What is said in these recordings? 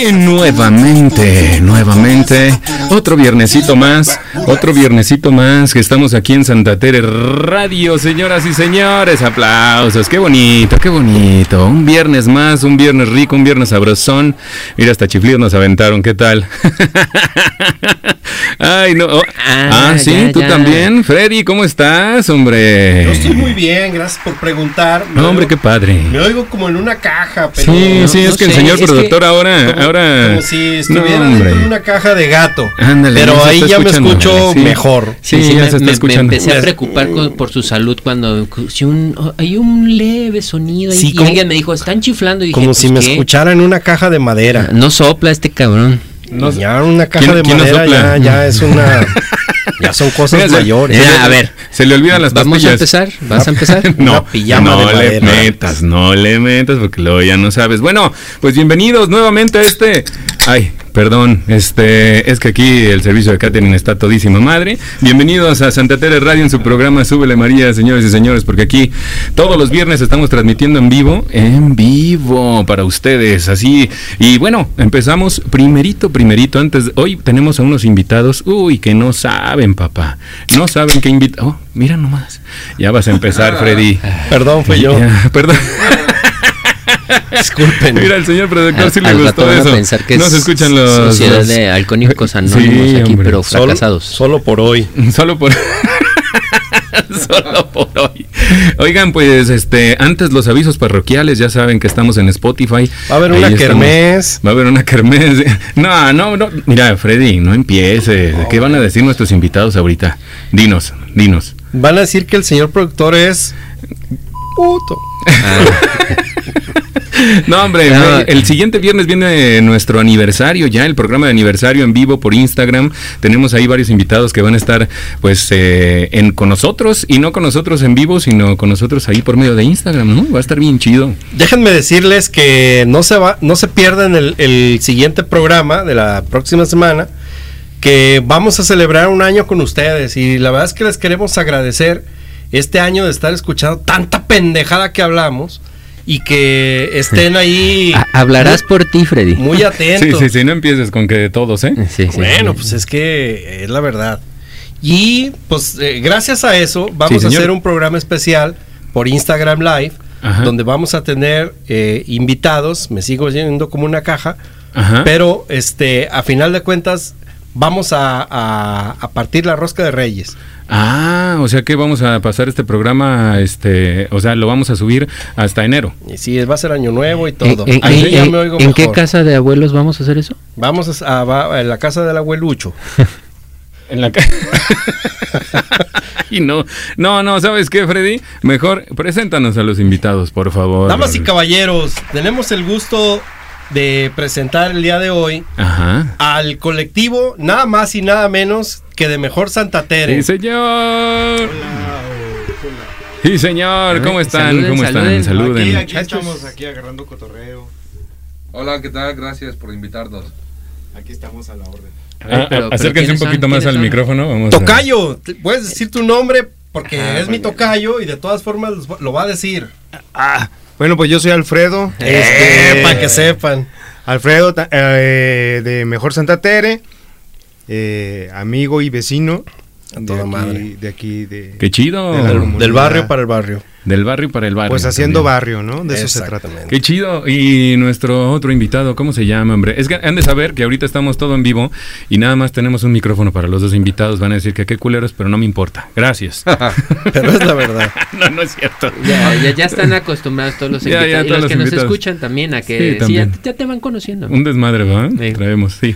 Nuevamente, nuevamente, otro viernesito más, otro viernesito más que estamos aquí en Santa Tere Radio, señoras y señores, aplausos, qué bonito, qué bonito, un viernes más, un viernes rico, un viernes sabrosón, mira hasta chiflidos nos aventaron, ¿qué tal? Ay, no, oh, ah, ah, sí, tú también, Freddy, ¿cómo estás, hombre? Yo estoy muy bien, gracias por preguntar. No, hombre, qué padre. Me oigo como en una caja, pero Sí, sí, es que el señor productor ahora, ahora. Como si estuviera de una caja de gato. Ándale, pero ahí ya me escucho mejor. Sí, sí, ya me, se está escuchando. Me empecé a preocupar por su salud cuando si un, oh, hay un leve sonido y, alguien me dijo, están chiflando. Y dije, como si pues, me escuchara en una caja de madera. No sopla este cabrón. No, ya una caja de madera ya, ya es una ya son cosas mayores. a ver, se le olvidan las Vamos a empezar, ¿vas a empezar? no, no le metas, no le metas porque luego ya no sabes. Bueno, pues bienvenidos nuevamente a este Ay, perdón, este, es que aquí el servicio de catering está todísima madre. Bienvenidos a Santa Tere Radio en su programa Súbele María, señores y señores, porque aquí todos los viernes estamos transmitiendo en vivo, en vivo para ustedes, así. Y bueno, empezamos primerito, primerito, antes, hoy tenemos a unos invitados, uy, que no saben, papá, no saben qué invitar. Oh, mira nomás, ya vas a empezar, Freddy. Perdón, fue yo. perdón. Disculpen. Mira, el señor productor sí le gustó eso. Pensar que no se escuchan los. Sociedad de alcohólicos anónimos aquí, pero fracasados. Solo, por hoy. Solo por. Solo por hoy. Oigan, pues este, antes los avisos parroquiales, ya saben que estamos en Spotify. Va a haber una kermés. Va a haber una kermés. No, no, no. Mira, Freddy, no empieces. ¿Qué van a decir nuestros invitados ahorita? Dinos, dinos. Van a decir que el señor productor es puto. Ah. No, hombre, el siguiente viernes viene nuestro aniversario ya, el programa de aniversario en vivo por Instagram. Tenemos ahí varios invitados que van a estar pues eh, en, con nosotros y no con nosotros en vivo, sino con nosotros ahí por medio de Instagram, ¿no? Va a estar bien chido. Déjenme decirles que no se va, no se pierdan el, el siguiente programa de la próxima semana, que vamos a celebrar un año con ustedes y la verdad es que les queremos agradecer este año de estar escuchando tanta pendejada que hablamos y que estén ahí. Hablarás por ti, Freddy. Muy atentos. Sí, sí, sí, no empieces con que de todos, ¿eh? Sí, bueno, pues es que es la verdad. Y pues eh, gracias a eso vamos a hacer un programa especial por Instagram Live, donde vamos a tener eh, invitados, me sigo yendo como una caja, pero este a final de cuentas vamos a, a partir la rosca de Reyes. Ah, o sea que vamos a pasar este programa, este, o sea, lo vamos a subir hasta enero. Y sí, va a ser año nuevo y todo. ¿En, qué casa de abuelos vamos a hacer eso? Vamos a, la casa del abuelucho. en la casa. y no, no, no, ¿sabes qué, Freddy? Mejor preséntanos a los invitados, por favor. Damas y caballeros, tenemos el gusto de presentar el día de hoy al colectivo nada más y nada menos que de Mejor Santa Tere. Sí, señor. Sí, señor, ¿cómo están? ¿Cómo están? Saluden. Aquí, estamos aquí agarrando cotorreo. Hola, ¿qué tal? Gracias por invitarnos. Aquí estamos a la orden. Ah, acérquense un poquito más al micrófono. tocayo, puedes decir tu nombre porque ah, es mi tocayo y de todas formas lo va a decir. Ah, bueno, pues yo soy Alfredo. Eh, este, para que sepan. Alfredo eh, de Mejor Santa Tere, eh, amigo y vecino. de aquí, De aquí, de. Qué chido. del barrio para el barrio. Del barrio para el barrio. Pues haciendo barrio, ¿no? De eso se trata. Qué chido. Y nuestro otro invitado, ¿cómo se llama, hombre? Es que han de saber que ahorita estamos todo en vivo y nada más tenemos un micrófono para los dos invitados. Van a decir que qué culeros, pero no me importa. Gracias. pero es la verdad. no, no es cierto. Ya, ya, están acostumbrados todos los invitados. y los, que nos escuchan también a que sí, ya, te van conociendo. Un desmadre, ¿va? Traemos, sí.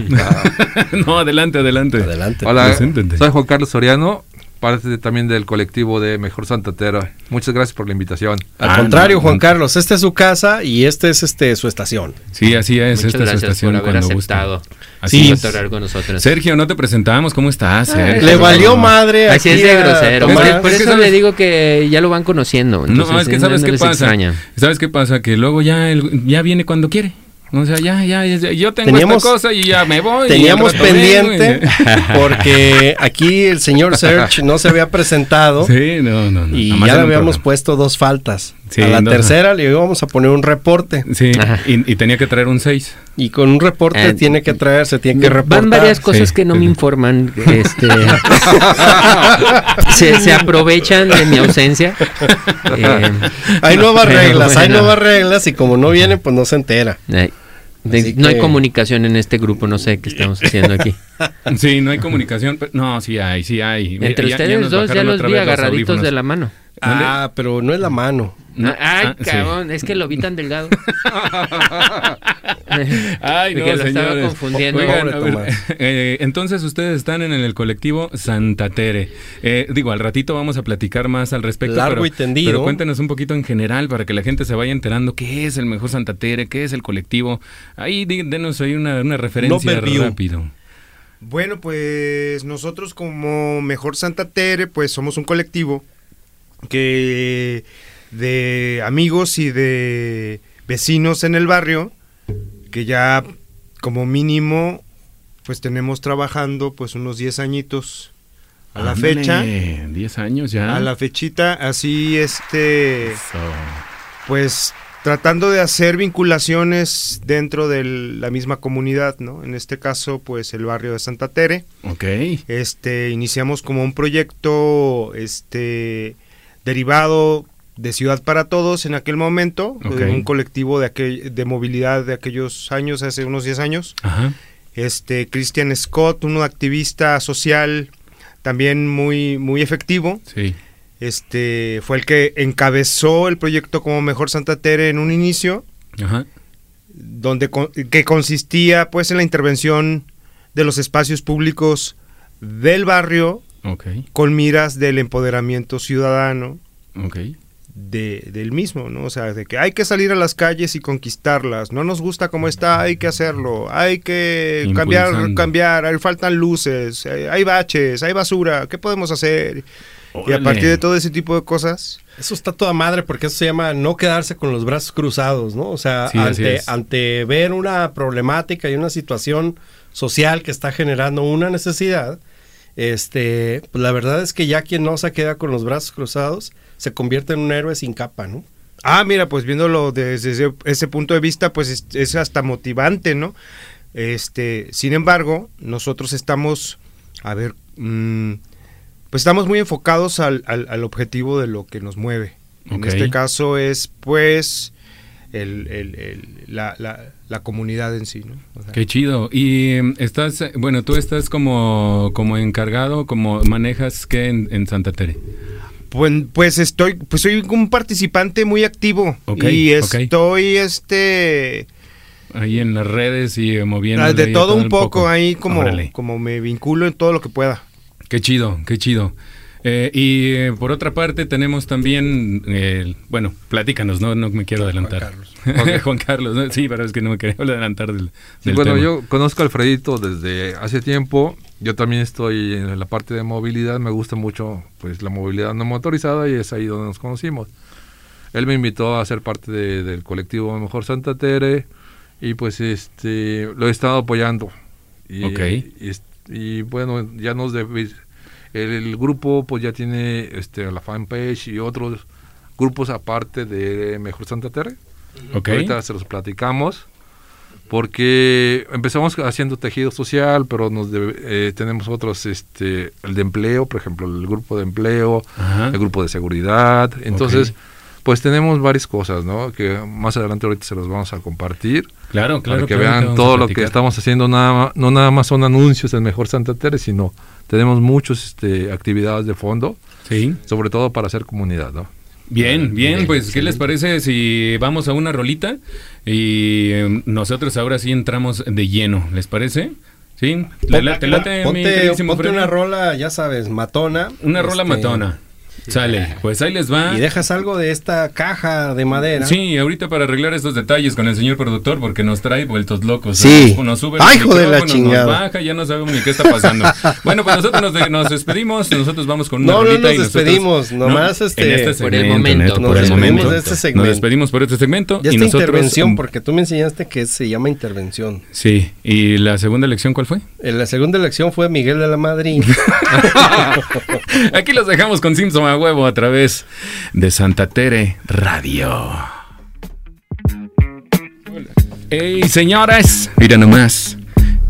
no, adelante, adelante. Adelante. Hola, soy Juan Carlos Soriano parte también del colectivo de Mejor Santa Tera. Muchas gracias por la invitación. Al contrario, Juan Carlos, esta es su casa y esta es este su estación. Sí, así es, esta es su estación por haber aceptado. Así es. con nosotros. Sergio, no te presentamos, ¿cómo estás? le valió madre. Así es de grosero. por eso le digo que ya lo van conociendo. no, es que sabes qué pasa. ¿Sabes qué pasa? Que luego ya, ya viene cuando quiere. O sea, ya, ya, yo tengo esta cosa y ya me voy. Teníamos pendiente porque aquí el señor Search no se había presentado. Sí, no, no, Y ya le habíamos puesto dos faltas. A la tercera le íbamos a poner un reporte. Sí, y, tenía que traer un 6. Y con un reporte eh, tiene que traer, se tiene que reportar. Van varias cosas que no me informan. Este, se, aprovechan de mi ausencia. Eh, hay nuevas reglas, hay nuevas reglas y como no viene, pues no se entera. no hay comunicación en este grupo, no sé qué estamos haciendo aquí. Sí, no hay comunicación. no, sí hay, sí hay. Entre ustedes dos ya los vi agarraditos de la mano. Ah, pero no es la mano. ay, ah, cabrón, es que lo vi tan delgado. ay, no, lo estaba confundiendo. Eh, entonces ustedes están en el colectivo Santa Tere. Eh, digo, al ratito vamos a platicar más al respecto. Largo y tendido. Pero cuéntenos un poquito en general para que la gente se vaya enterando qué es el mejor Santa Tere, qué es el colectivo. Ahí denos ahí una, una referencia rápido. Bueno, pues nosotros como Mejor Santa Tere, pues somos un colectivo que de amigos y de vecinos en el barrio que ya como mínimo pues tenemos trabajando pues unos 10 añitos a la fecha. 10 años ya. A la fechita, así este pues tratando de hacer vinculaciones dentro de la misma comunidad, ¿no? En este caso, pues el barrio de Santa Tere. Ok. Este, iniciamos como un proyecto, este, derivado de Ciudad para Todos en aquel momento, un colectivo de, aquel, de movilidad de aquellos años, hace unos 10 años. Este, Christian Scott, un activista social también muy, muy efectivo. Sí. Este, fue el que encabezó el proyecto como Mejor Santa Tere en un inicio, donde que consistía pues en la intervención de los espacios públicos del barrio con miras del empoderamiento ciudadano de, del mismo, ¿no? O sea, de que hay que salir a las calles y conquistarlas, no nos gusta cómo está, hay que hacerlo, hay que cambiar, cambiar, hay, faltan luces, eh, hay baches, hay basura, ¿qué podemos hacer? Y a partir de todo ese tipo de cosas... Eso está toda madre porque eso se llama no quedarse con los brazos cruzados, ¿no? O sea, ante, ante ver una problemática y una situación social que está generando una necesidad, este, pues la verdad es que ya quien no se queda con los brazos cruzados se convierte en un héroe sin capa, ¿no? Ah, mira, pues viéndolo desde ese, punto de vista, pues es, hasta motivante, ¿no? Este, sin embargo, nosotros estamos, a ver, mm, pues estamos muy enfocados al, al, objetivo de lo que nos mueve. En este caso es, pues, el, el, la, la, comunidad en sí. ¿no? Qué chido. Y em, estás, bueno, tú estás como, como encargado, como manejas qué en, Santa Tere. Pues, pues estoy, pues soy un participante muy activo y estoy, este, ahí en las redes y moviendo. Ah, de todo un poco, ahí como, como me vinculo en todo lo que pueda. Qué chido, qué chido. Eh, y eh, por otra parte tenemos también, eh, bueno, platícanos, no, no me quiero adelantar. Juan Carlos. Juan Carlos, sí, pero es que no me quería adelantar del, Bueno, yo conozco a Alfredito desde hace tiempo. Yo también estoy en la parte de movilidad. Me gusta mucho pues la movilidad no motorizada y es ahí donde nos conocimos. Él me invitó a ser parte del colectivo Mejor Santa Tere y pues este lo he estado apoyando. Y, y, bueno, ya nos... De, el, grupo pues ya tiene este, la fanpage y otros grupos aparte de Mejor Santa Terre. Ahorita se los platicamos porque empezamos haciendo tejido social, pero nos eh, tenemos otros, este, el de empleo, por ejemplo, el grupo de empleo, el grupo de seguridad. Entonces, pues tenemos varias cosas, ¿no? Que más adelante ahorita se los vamos a compartir. Claro, claro. Para que vean todo lo que estamos haciendo, nada, no nada más son anuncios del Mejor Santa Terre, sino tenemos muchas este, actividades de fondo, sí. sobre todo para hacer comunidad, ¿no? Bien, bien, pues ¿qué les parece si vamos a una rolita y em, nosotros ahora sí entramos de lleno, ¿les parece? Sí, te late, ponte, una rola, ya sabes, matona. Una rola este, matona. Sale, pues ahí les va. Y dejas algo de esta caja de madera. Sí, ahorita para arreglar estos detalles con el señor productor, porque nos trae vueltos locos. Sí. Nos sube Ay, hijo de la chingada. Nos baja, ya no sabemos ni qué está pasando. bueno, pues nosotros nos, despedimos, nosotros vamos con una No, no nos despedimos, nomás este, este por el momento. por el momento. De este segmento. Nos despedimos por este segmento. y nosotros, intervención, porque tú me enseñaste que se llama intervención. Sí, ¿y la segunda elección cuál fue? La segunda elección fue Miguel de la Madrid. Aquí los dejamos con Simpson a huevo a través de Santa Tere Radio. Hey, señores, mira nomás.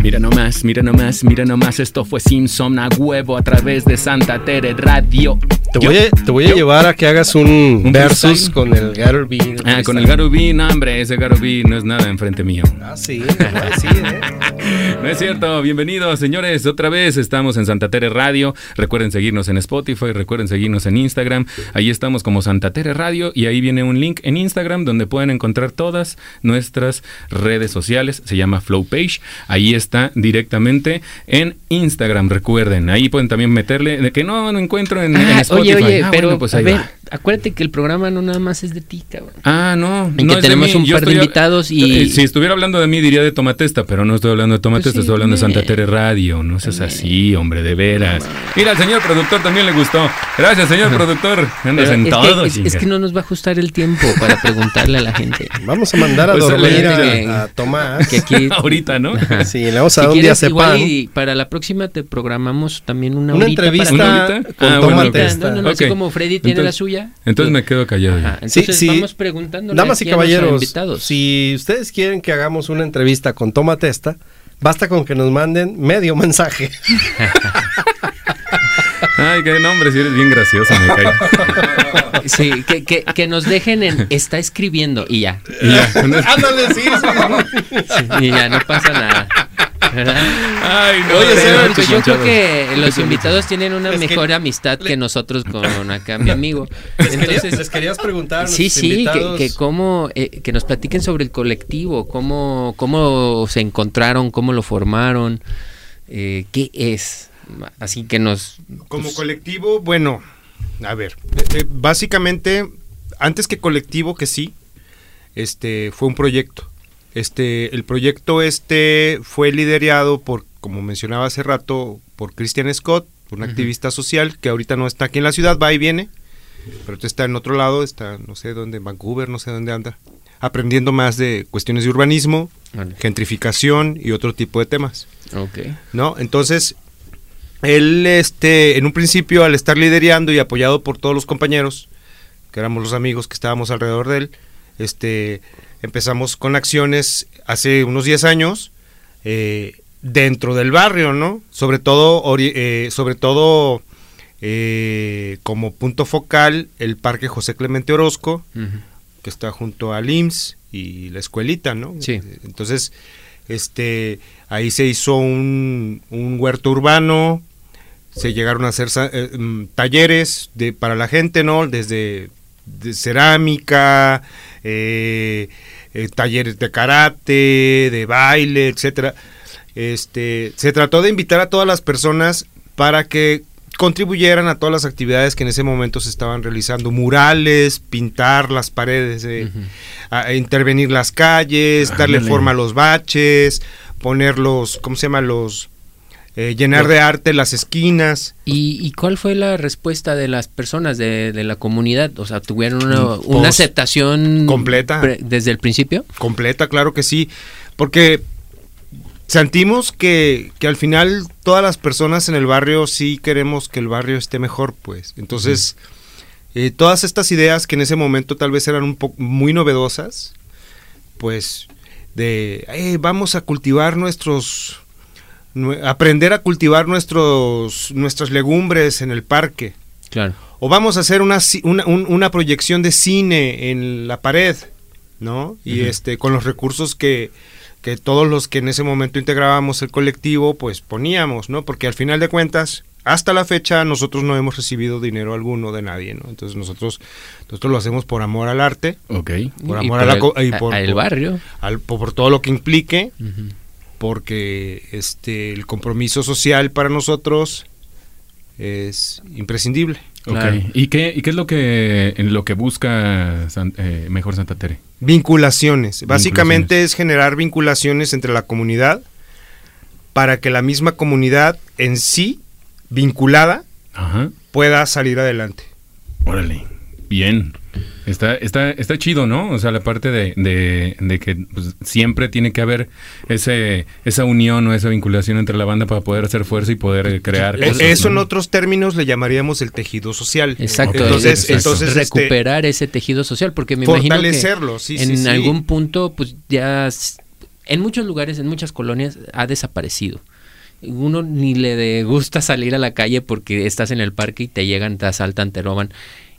Mira nomás, mira nomás, mira nomás, esto fue Simpson a huevo a través de Santa Tere Radio. Te voy, a, te voy a llevar a que hagas un, versus con el Garo Ah, con el Garo no, hombre, ese Garo no es nada enfrente mío. Ah, sí, sí, ¿eh? No es cierto, bienvenidos señores, otra vez estamos en Santa Tere Radio. Recuerden seguirnos en Spotify, recuerden seguirnos en Instagram. Ahí estamos como Santa Tere Radio y ahí viene un link en Instagram donde pueden encontrar todas nuestras redes sociales. Se llama Flow Page. Ahí está directamente en Instagram, recuerden. Ahí pueden también meterle, de que no, no encuentro en, ah, Spotify. Oye, oye, ah, pero pues a ver, acuérdate que el programa no nada más es de ti, cabrón. Ah, no. Y que tenemos un par de invitados y... Eh, si estuviera hablando de mí diría de Tomatesta, pero no estoy hablando de Tomatesta, pues estoy hablando de Santa Tere Radio. No seas así, hombre, de veras. Mira, al señor productor también le gustó. Gracias, señor productor. Andas en es todo. Que, es, que no nos va a ajustar el tiempo para preguntarle a la gente. Vamos a mandar a pues dormir a, Tomás. Que aquí... Ahorita, ¿no? Sí, le vamos a dar un día sepan. Y para la próxima te programamos también una, una entrevista para... con ah, Tomatesta. No, no, así como Freddy tiene la suya. Entonces me quedo callado. entonces sí, vamos preguntando. Damas y caballeros, si ustedes quieren que hagamos una entrevista con Toma Testa, basta con que nos manden medio mensaje. Ay, qué nombre, si eres bien gracioso, me cae. Sí, que, que, que, nos dejen en está escribiendo y ya. Y ya. Ándale, sí, Y ya, no pasa nada. Ay, no, Oye, yo creo que los invitados tienen una mejor amistad que nosotros con acá mi amigo. Entonces, les querías preguntar. Sí, sí, que, que, cómo, eh, que nos platiquen sobre el colectivo, cómo, cómo se encontraron, cómo lo formaron, eh, qué es. Así que nos. Como pues, colectivo, bueno, a ver, eh, básicamente, antes que colectivo, que sí, este, fue un proyecto este, el proyecto este fue liderado por, como mencionaba hace rato, por Christian Scott, un activista social que ahorita no está aquí en la ciudad, va y viene, pero está en otro lado, está no sé dónde, en Vancouver, no sé dónde anda, aprendiendo más de cuestiones de urbanismo, gentrificación y otro tipo de temas. Okay. ¿No? Entonces, él, este, en un principio, al estar liderando y apoyado por todos los compañeros, que éramos los amigos que estábamos alrededor de él, este, empezamos con acciones hace unos 10 años eh, dentro del barrio, ¿no? Sobre todo, eh, sobre todo eh, como punto focal el Parque José Clemente Orozco, que está junto al IMSS y la escuelita, ¿no? Sí. Entonces, este, ahí se hizo un, huerto urbano, se llegaron a hacer mm, talleres de, para la gente, ¿no? Desde de cerámica, eh, eh, talleres de karate, de baile, etcétera. Este, se trató de invitar a todas las personas para que contribuyeran a todas las actividades que en ese momento se estaban realizando, murales, pintar las paredes, eh, intervenir las calles, darle forma a los baches, poner los, ¿cómo se llama? Los eh, llenar de arte las esquinas. ¿Y, cuál fue la respuesta de las personas de, la comunidad? O sea, ¿tuvieron una, aceptación completa desde el principio? Completa, claro que sí, porque sentimos que, al final todas las personas en el barrio sí queremos que el barrio esté mejor, pues. Entonces, eh, todas estas ideas que en ese momento tal vez eran un poco muy novedosas, pues de eh, vamos a cultivar nuestros aprender a cultivar nuestros, nuestras legumbres en el parque. Claro. O vamos a hacer una, una, proyección de cine en la pared, ¿no? Y este, con los recursos que, que todos los que en ese momento integrábamos el colectivo, pues poníamos, ¿no? Porque al final de cuentas, hasta la fecha nosotros no hemos recibido dinero alguno de nadie, ¿no? Entonces nosotros nosotros lo hacemos por amor al arte, ok, por amor a la y por, el barrio, al, por, todo lo que implique porque este el compromiso social para nosotros es imprescindible. ¿Y qué, ¿Y qué es lo que en lo que busca eh, Mejor Santa Tere? Vinculaciones. Básicamente es generar vinculaciones entre la comunidad para que la misma comunidad en sí, vinculada, pueda salir adelante. Órale, bien. Está, está, está chido, ¿no? O sea, la parte de, de, que pues, siempre tiene que haber ese, esa unión o esa vinculación entre la banda para poder hacer fuerza y poder crear cosas. Eso en otros términos le llamaríamos el tejido social. Exacto. Entonces, entonces este, recuperar ese tejido social, porque me imagino que sí, en algún punto, pues ya en muchos lugares, en muchas colonias, ha desaparecido uno ni le gusta salir a la calle porque estás en el parque y te llegan, te asaltan, te roban.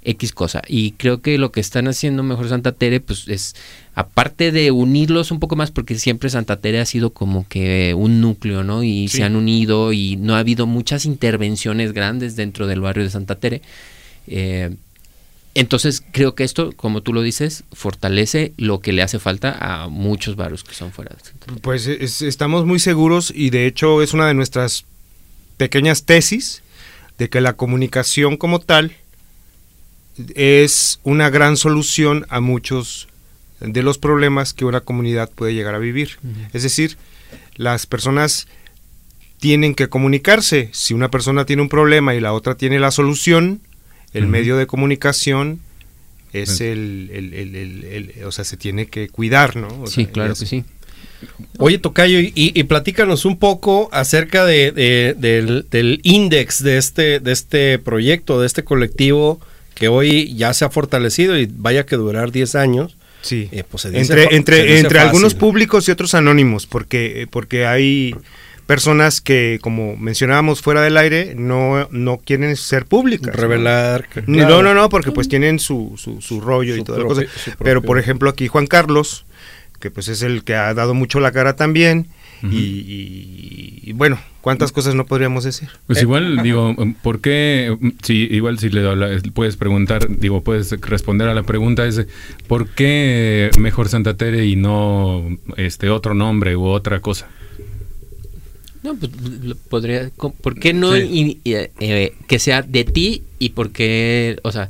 X cosa. Y creo que lo que están haciendo mejor Santa Tere, pues es, aparte de unirlos un poco más, porque siempre Santa Tere ha sido como que un núcleo, ¿no? Y se han unido y no ha habido muchas intervenciones grandes dentro del barrio de Santa Tere. Eh, entonces creo que esto, como tú lo dices, fortalece lo que le hace falta a muchos barrios que son fuera de Santa Tere. Pues estamos muy seguros y de hecho es una de nuestras pequeñas tesis de que la comunicación como tal es una gran solución a muchos de los problemas que una comunidad puede llegar a vivir. Es decir, las personas tienen que comunicarse. Si una persona tiene un problema y la otra tiene la solución, el medio de comunicación es el, el, o sea, se tiene que cuidar, ¿no? sí, claro que sí. Oye, Tocayo, y, y, platícanos un poco acerca de, del, del índice de este, de este proyecto, de este colectivo que hoy ya se ha fortalecido y vaya que durar 10 años. Sí. Eh, pues entre entre, entre algunos públicos y otros anónimos, porque, eh, porque hay personas que, como mencionábamos fuera del aire, no, no quieren ser públicas. Revelar. ¿no? no, no, porque pues tienen su, su, rollo y toda la cosa. Pero por ejemplo aquí Juan Carlos, que pues es el que ha dado mucho la cara también, y, bueno, ¿cuántas cosas no podríamos decir? Pues igual, digo, ¿por qué? Si, igual si le puedes preguntar, digo, puedes responder a la pregunta es, ¿por qué mejor Santa Tere y no este otro nombre u otra cosa? No, pues podría, ¿por qué no eh, que sea de ti y por qué, o sea,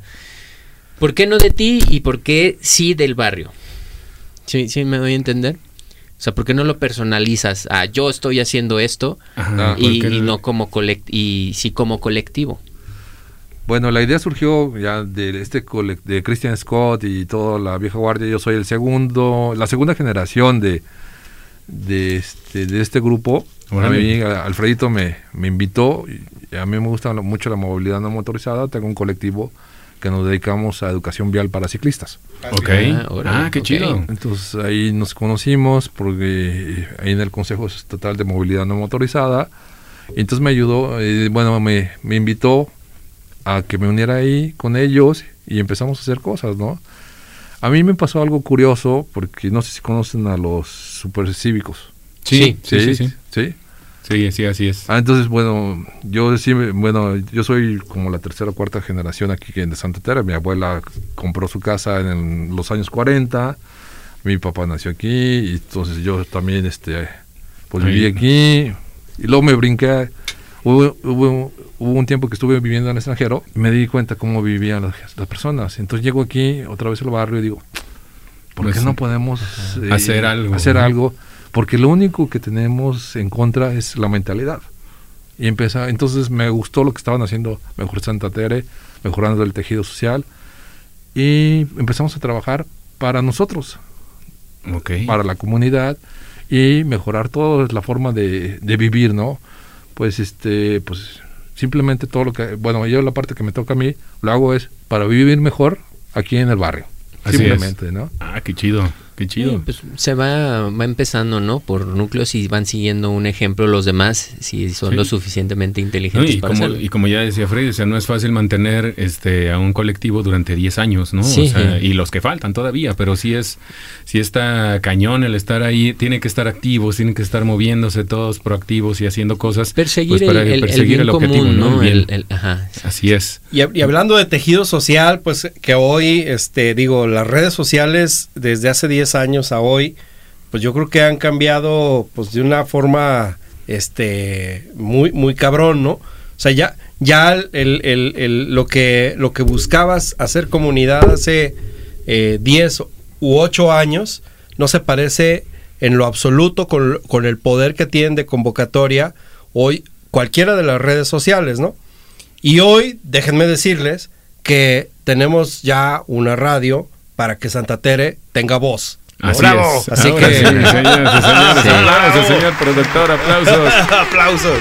¿por qué no de ti y por qué sí del barrio? Sí, sí, me doy a entender. O sea, ¿por qué no lo personalizas? Ah, yo estoy haciendo esto y, no como colect y sí como colectivo. Bueno, la idea surgió ya de este de Christian Scott y toda la vieja guardia. Yo soy el segundo, la segunda generación de de este, de este grupo. A mí, Alfredito me, me invitó. Y a mí me gusta mucho la movilidad no motorizada. Tengo un colectivo que nos dedicamos a educación vial para ciclistas. Ok. Ah, ah qué chido. Entonces ahí nos conocimos porque ahí en el Consejo Estatal de Movilidad No Motorizada. Y entonces me ayudó, eh, bueno, me, me invitó a que me uniera ahí con ellos y empezamos a hacer cosas, ¿no? A mí me pasó algo curioso porque no sé si conocen a los supercívicos. Sí, sí, sí, sí. ¿Sí? Sí, sí, así es. Ah, entonces, bueno, yo sí, bueno, yo soy como la tercera o cuarta generación aquí de Santa Teresa. Mi abuela compró su casa en los años 40, mi papá nació aquí, y entonces yo también, este, pues viví aquí, y luego me brinqué. Hubo, hubo, un tiempo que estuve viviendo en el extranjero y me di cuenta cómo vivían las, personas. Entonces llego aquí, otra vez al barrio, y digo, ¿por qué pues no podemos eh, hacer algo? Hacer algo porque lo único que tenemos en contra es la mentalidad. Y empieza, entonces me gustó lo que estaban haciendo Mejor Santa Tere, mejorando el tejido social. Y empezamos a trabajar para nosotros, para la comunidad y mejorar toda la forma de, de, vivir, ¿no? Pues este, pues simplemente todo lo que, bueno, yo la parte que me toca a mí, lo hago es para vivir mejor aquí en el barrio. simplemente, ¿no? Ah, qué chido. Qué chido. pues se va, va empezando, ¿no? Por núcleos y van siguiendo un ejemplo los demás, si son lo suficientemente inteligentes y, como, y como ya decía Freddy, o sea, no es fácil mantener este a un colectivo durante 10 años, ¿no? y los que faltan todavía, pero sí es, sí está cañón el estar ahí, tiene que estar activos, tienen que estar moviéndose todos proactivos y haciendo cosas. Perseguir pues, para el, perseguir el, objetivo, ¿no? Así es. Y, y hablando de tejido social, pues que hoy, este, digo, las redes sociales desde hace 10 años a hoy, pues yo creo que han cambiado pues de una forma este muy muy cabrón, ¿no? O sea, ya ya el, lo que lo que buscabas hacer comunidad hace 10 eh, u 8 años no se parece en lo absoluto con, con el poder que tienen de convocatoria hoy cualquiera de las redes sociales, ¿no? Y hoy, déjenme decirles que tenemos ya una radio para que Santa Tere tenga voz. Así ¡Bravo! Así que. Sí, señor, Aplausos, señor productor, aplausos. aplausos.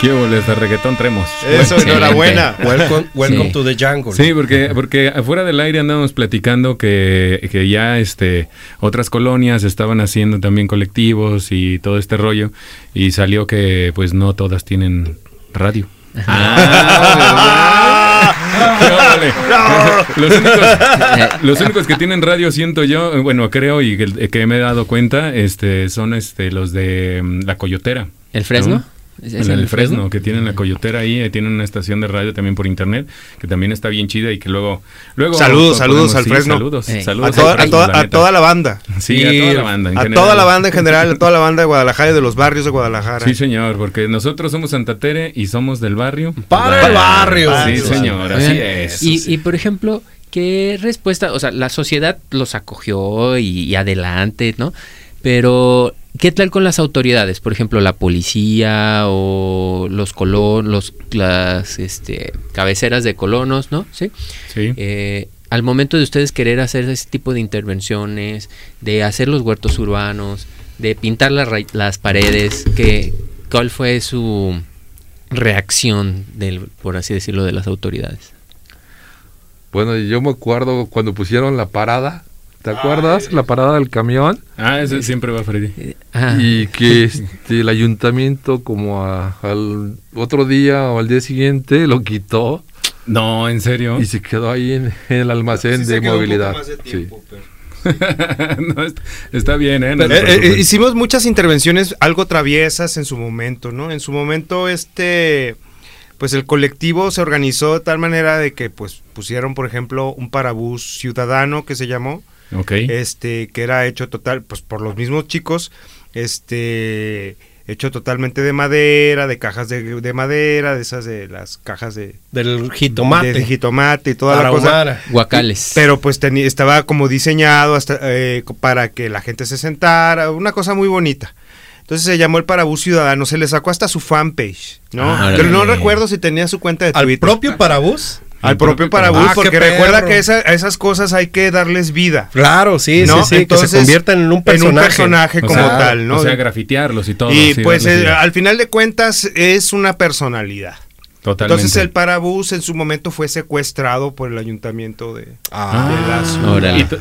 ¿Qué de reggaetón tremos? Eso, enhorabuena. Welcome, welcome to the jungle. Sí, porque, porque afuera del aire andamos platicando que, que, ya este, otras colonias estaban haciendo también colectivos y todo este rollo. Y salió que pues no todas tienen radio. Ah, los, únicos, los, únicos, que tienen radio siento yo, bueno creo y que, me he dado cuenta, este, son este los de mm, la Coyotera. ¿El Fresno? En el, Fresno, que tienen la coyotera ahí, eh, tienen una estación de radio también por internet, que también está bien chida y que luego... luego saludos, saludos al Fresno. Saludos, saludos. A, toda, a, toda, la banda. Sí, a toda la banda. En a toda la banda en general, a toda la banda de Guadalajara y de los barrios de Guadalajara. Sí, señor, porque nosotros somos Santa Tere y somos del barrio. Para el barrio. Sí, señor, así es. Y, y por ejemplo, ¿qué respuesta? O sea, la sociedad los acogió y, y adelante, ¿no? Pero ¿Qué tal con las autoridades? Por ejemplo, la policía o los colonos, las este, cabeceras de colonos, ¿no? Sí. sí. Eh, al momento de ustedes querer hacer ese tipo de intervenciones, de hacer los huertos urbanos, de pintar las paredes, ¿qué, ¿cuál fue su reacción, del, por así decirlo, de las autoridades? Bueno, yo me acuerdo cuando pusieron la parada ¿Te acuerdas? La parada del camión. Ah, ese siempre va Freddy. Y que este, el ayuntamiento como al otro día o al día siguiente lo quitó. No, en serio. Y se quedó ahí en, el almacén de movilidad. sí. está, bien, ¿eh? Eh, ¿eh? Hicimos muchas intervenciones algo traviesas en su momento, ¿no? En su momento, este, pues el colectivo se organizó de tal manera de que, pues, pusieron, por ejemplo, un parabús ciudadano que se llamó, este, que era hecho total, pues por los mismos chicos, este, hecho totalmente de madera, de cajas de, madera, de esas de las cajas de del jitomate, de, jitomate y toda la cosa, guacales. Pero pues estaba como diseñado hasta eh, para que la gente se sentara, una cosa muy bonita. Entonces se llamó el Parabús Ciudadano, se le sacó hasta su fanpage, ¿no? Ah, Pero no recuerdo si tenía su cuenta de Twitter. ¿Al propio Parabús? Al propio Parabús, ah, porque recuerda que a esas cosas hay que darles vida. Claro, sí, sí, sí, que se conviertan en un personaje. En un personaje como tal, ¿no? O sea, grafitearlos y todo. Y pues eh, al final de cuentas es una personalidad. Entonces el parabús en su momento fue secuestrado por el ayuntamiento de, ah,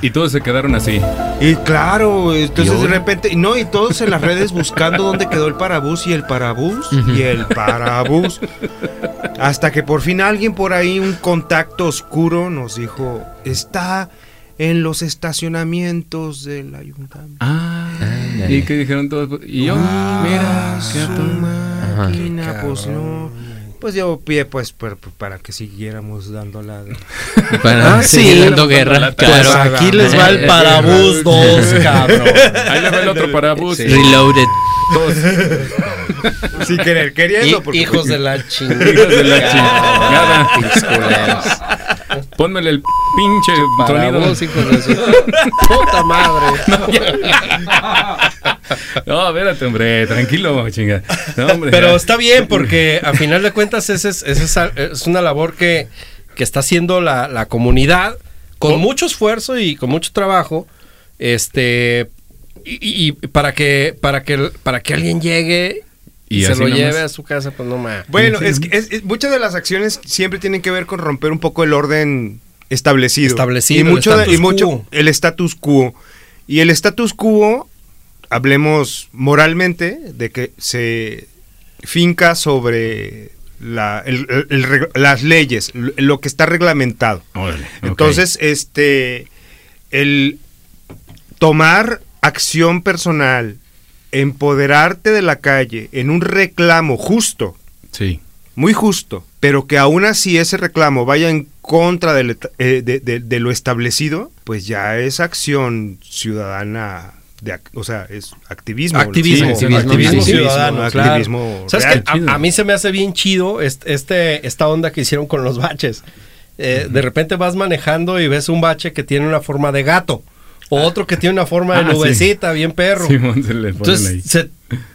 Y, todos se quedaron así. Y claro, entonces de repente, no, y todos en las redes buscando dónde quedó el parabús y el parabús y el parabús. Hasta que por fin alguien por ahí, un contacto oscuro, nos dijo, está en los estacionamientos del ayuntamiento. Ah, y que dijeron todos, y yo, mira, máquina, pues no pues dio pie pues para, que siguiéramos dando la para ah, seguir dando guerra. Claro. Pues aquí les va el parabús 2 cabrón. Ahí le va el otro parabús. Reloaded. Dos. Sin querer queriendo hijos de la chingada. Hijos de la chingada. Pónmele el pinche Parabús, hijos de su puta madre. No, espérate, hombre, tranquilo, chinga. Pero está bien porque a final de cuentas es, es, es, una labor que, que está haciendo la, comunidad con mucho esfuerzo y con mucho trabajo. Este y, para que para que para que alguien llegue y, se lo lleve a su casa, pues no más. Bueno, es que muchas de las acciones siempre tienen que ver con romper un poco el orden establecido. Establecido. Y mucho, y mucho el status quo. Y el status quo hablemos moralmente de que se finca sobre las leyes, lo que está reglamentado. Entonces, este, el tomar acción personal, empoderarte de la calle en un reclamo justo, sí. muy justo, pero que aún así ese reclamo vaya en contra de, eh, de lo establecido, pues ya es acción ciudadana o sea, es activismo. Activismo, activismo, ciudadano, activismo ¿Sabes a, mí se me hace bien chido este, esta onda que hicieron con los baches. Eh, de repente vas manejando y ves un bache que tiene una forma de gato. O otro que tiene una forma de ah, nubecita, bien perro. Entonces,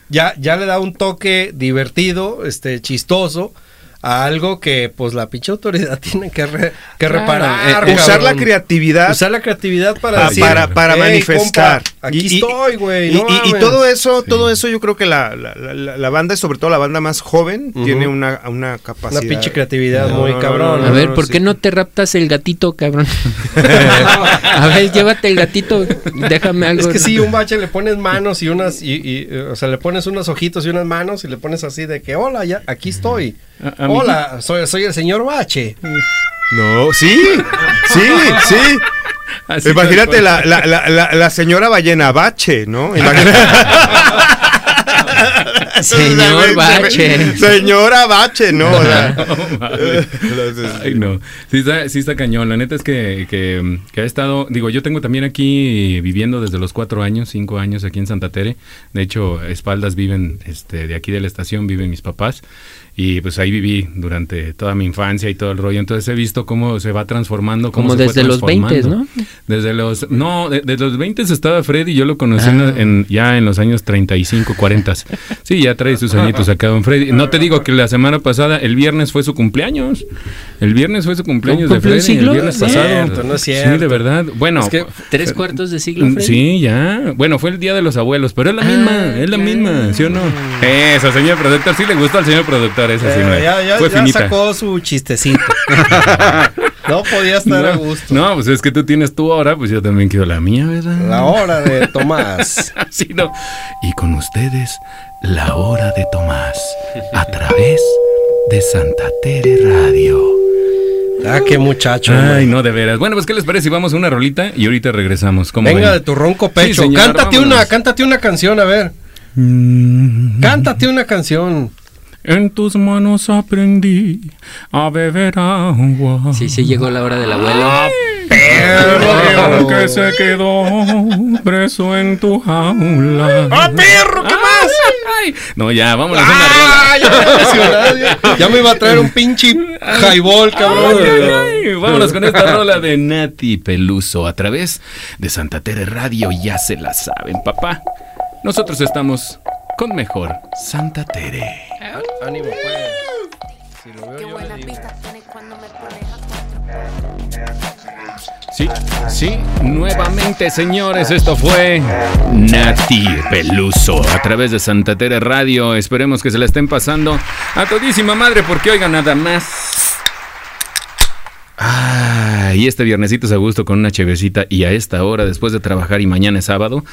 ya, ya le da un toque divertido, este, chistoso a algo que pues la pinche autoridad tiene que, que reparar. Eh, usar la creatividad. Usar la creatividad para para, para manifestar. aquí estoy, güey. y, todo eso, todo eso yo creo que la, la, la, banda, sobre todo la banda más joven, tiene una, una capacidad. Una pinche creatividad muy cabrón. a ver, ¿por qué no te raptas el gatito, cabrón? a ver, llévate el gatito, déjame algo. Es que si un bache le pones manos y unas, y, o sea, le pones unos ojitos y unas manos y le pones así de que, hola, ya, aquí estoy. Hola, soy, soy el señor Bache. No, sí, sí, sí. Imagínate la, la, la, la, señora ballena Bache, ¿no? Imagínate. Señor Bache. Señora Bache, no. Ay, no. Sí está, sí está cañón. La neta es que, que, que, ha estado. Digo, yo tengo también aquí viviendo desde los cuatro años, cinco años aquí en Santa Tere. De hecho, espaldas viven, este, de aquí de la estación viven mis papás y pues ahí viví durante toda mi infancia y todo el rollo. Entonces he visto cómo se va transformando. Cómo Como desde los 20, ¿no? Desde los, no, desde los 20 estaba Freddy, yo lo conocí ah. en, ya en los años 35, 40. Sí, ya trae sus añitos acá, don Freddy. No te digo que la semana pasada, el viernes fue su cumpleaños. El viernes fue su cumpleaños de Freddy. El viernes pasado. no es cierto. Sí, de verdad. Bueno. ¿Tres cuartos de siglo, Freddy? Sí, ya. Bueno, fue el día de los abuelos, pero es la misma, ah, es la misma, ¿sí o no? Eso, señor productor, sí le gustó al señor productor eh, ya, ya, sacó su chistecito. no podía estar a gusto. No, pues es que tú tienes tu hora, pues yo también quiero la mía, ¿verdad? La hora de Tomás. sí, no. Y con ustedes, la hora de Tomás, a través de Santa Tere Radio. Ah, qué muchacho. Ay, no, de veras. Bueno, pues, ¿qué les parece si vamos a una rolita y ahorita regresamos? Venga de tu ronco pecho. cántate una, cántate una canción, a ver. Mm. Cántate una canción. En tus manos aprendí a beber agua. Sí, sí, llegó la hora del abuelo. Ah, perro que se quedó preso en tu jaula. ¡Ah, perro! ¿Qué más? No, ya, vamos a hacer una rola. Ya, ya, me iba a traer un pinche highball, cabrón. vámonos con esta rola de Nati Peluso a través de Santa Tere Radio. Ya se la saben, papá. Nosotros estamos con mejor Santa Tere. Ánimo, pues. Si lo veo yo Sí, sí, nuevamente señores, esto fue Nati Peluso a través de Santa Tere Radio. Esperemos que se la estén pasando a todísima madre porque oigan nada más. Ah, y este viernesito es a gusto con una chevecita y a esta hora después de trabajar y mañana es sábado.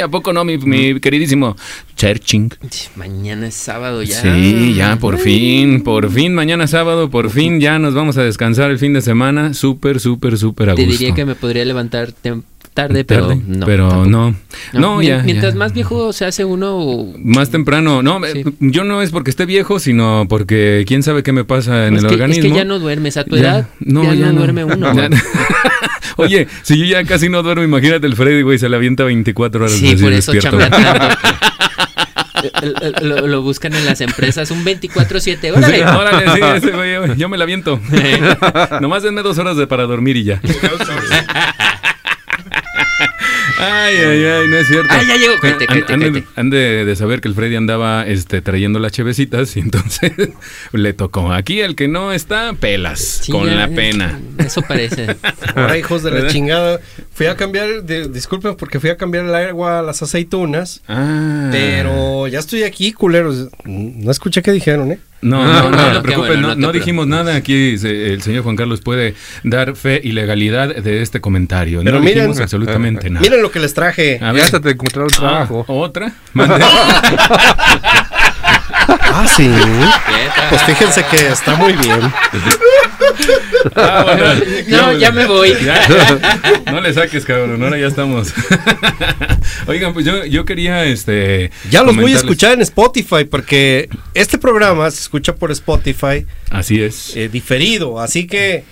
¿A poco no, mi, mi queridísimo Cherching? Mañana es sábado ya. Sí, ya, por fin, por fin, mañana sábado, por fin ya nos vamos a descansar el fin de semana. Súper, súper, súper a gusto. Te diría que me podría levantar tarde, pero no. Pero no. No, ya. Mientras más viejo se hace uno. Más temprano. No, yo no es porque esté viejo, sino porque quién sabe qué me pasa en el organismo. Es que ya no duermes a tu edad. no, ya, no, duerme uno. Oye, si yo ya casi no duermo, imagínate el Freddy, güey, se le avienta 24 horas. Sí, por eso lo, lo, buscan en las empresas un 24-7. Órale. órale, sí, ese, güey, yo me la aviento. Nomás denme dos horas de para dormir y ya. Ay, ay, ay, no es cierto. Ay, ya llegó. han, de, saber que el Freddy andaba este, trayendo las chevecitas y entonces le tocó. Aquí el que no está, pelas, con la pena. Eso parece. Ahora, hijos de la chingada. Fui a cambiar, disculpen porque fui a cambiar el agua a las aceitunas. Ah. Pero ya estoy aquí, culeros. No escuché qué dijeron, ¿eh? No, no, no, no, no, dijimos nada. Aquí el señor Juan Carlos puede dar fe y legalidad de este comentario. Pero no miren, absolutamente nada. Miren lo que les traje. A ver, hasta te encontrar un trabajo. ¿Otra? ah, sí. Pues fíjense que está muy bien. Ah, no, ya me voy. no le saques, cabrón. Ahora ya estamos. Oigan, pues yo, yo quería este. Ya los voy a escuchar en Spotify porque este programa se escucha por Spotify. Así es. Eh, diferido. Así que,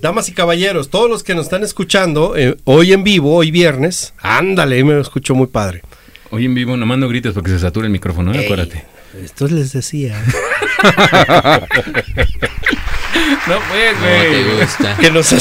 damas y caballeros, todos los que nos están escuchando eh, hoy en vivo, hoy viernes, ándale, me escucho muy padre. Hoy en vivo, no grites porque se satura el micrófono, ¿eh? acuérdate. Esto les decía. No, pues, güey. No te gusta. Que nos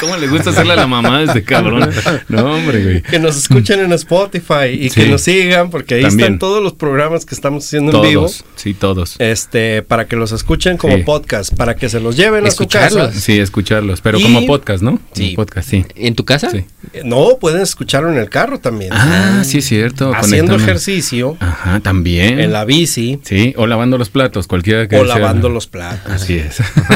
¿Cómo le gusta hacerle a la mamá de este cabrón? No, hombre, güey. Que nos escuchen en Spotify y que nos sigan, porque ahí están todos los programas que estamos haciendo en vivo. Sí, todos. Este, para que los escuchen como podcast, para que se los lleven a su casa. Sí, escucharlos, pero como podcast, ¿no? Sí. podcast, sí. ¿En tu casa? Sí. No, pueden escucharlo en el carro también. Ah, sí, es cierto. Haciendo ejercicio. Ajá, también. En la bici. Sí, o lavando los platos, cualquiera que O lavando los platos. Así es.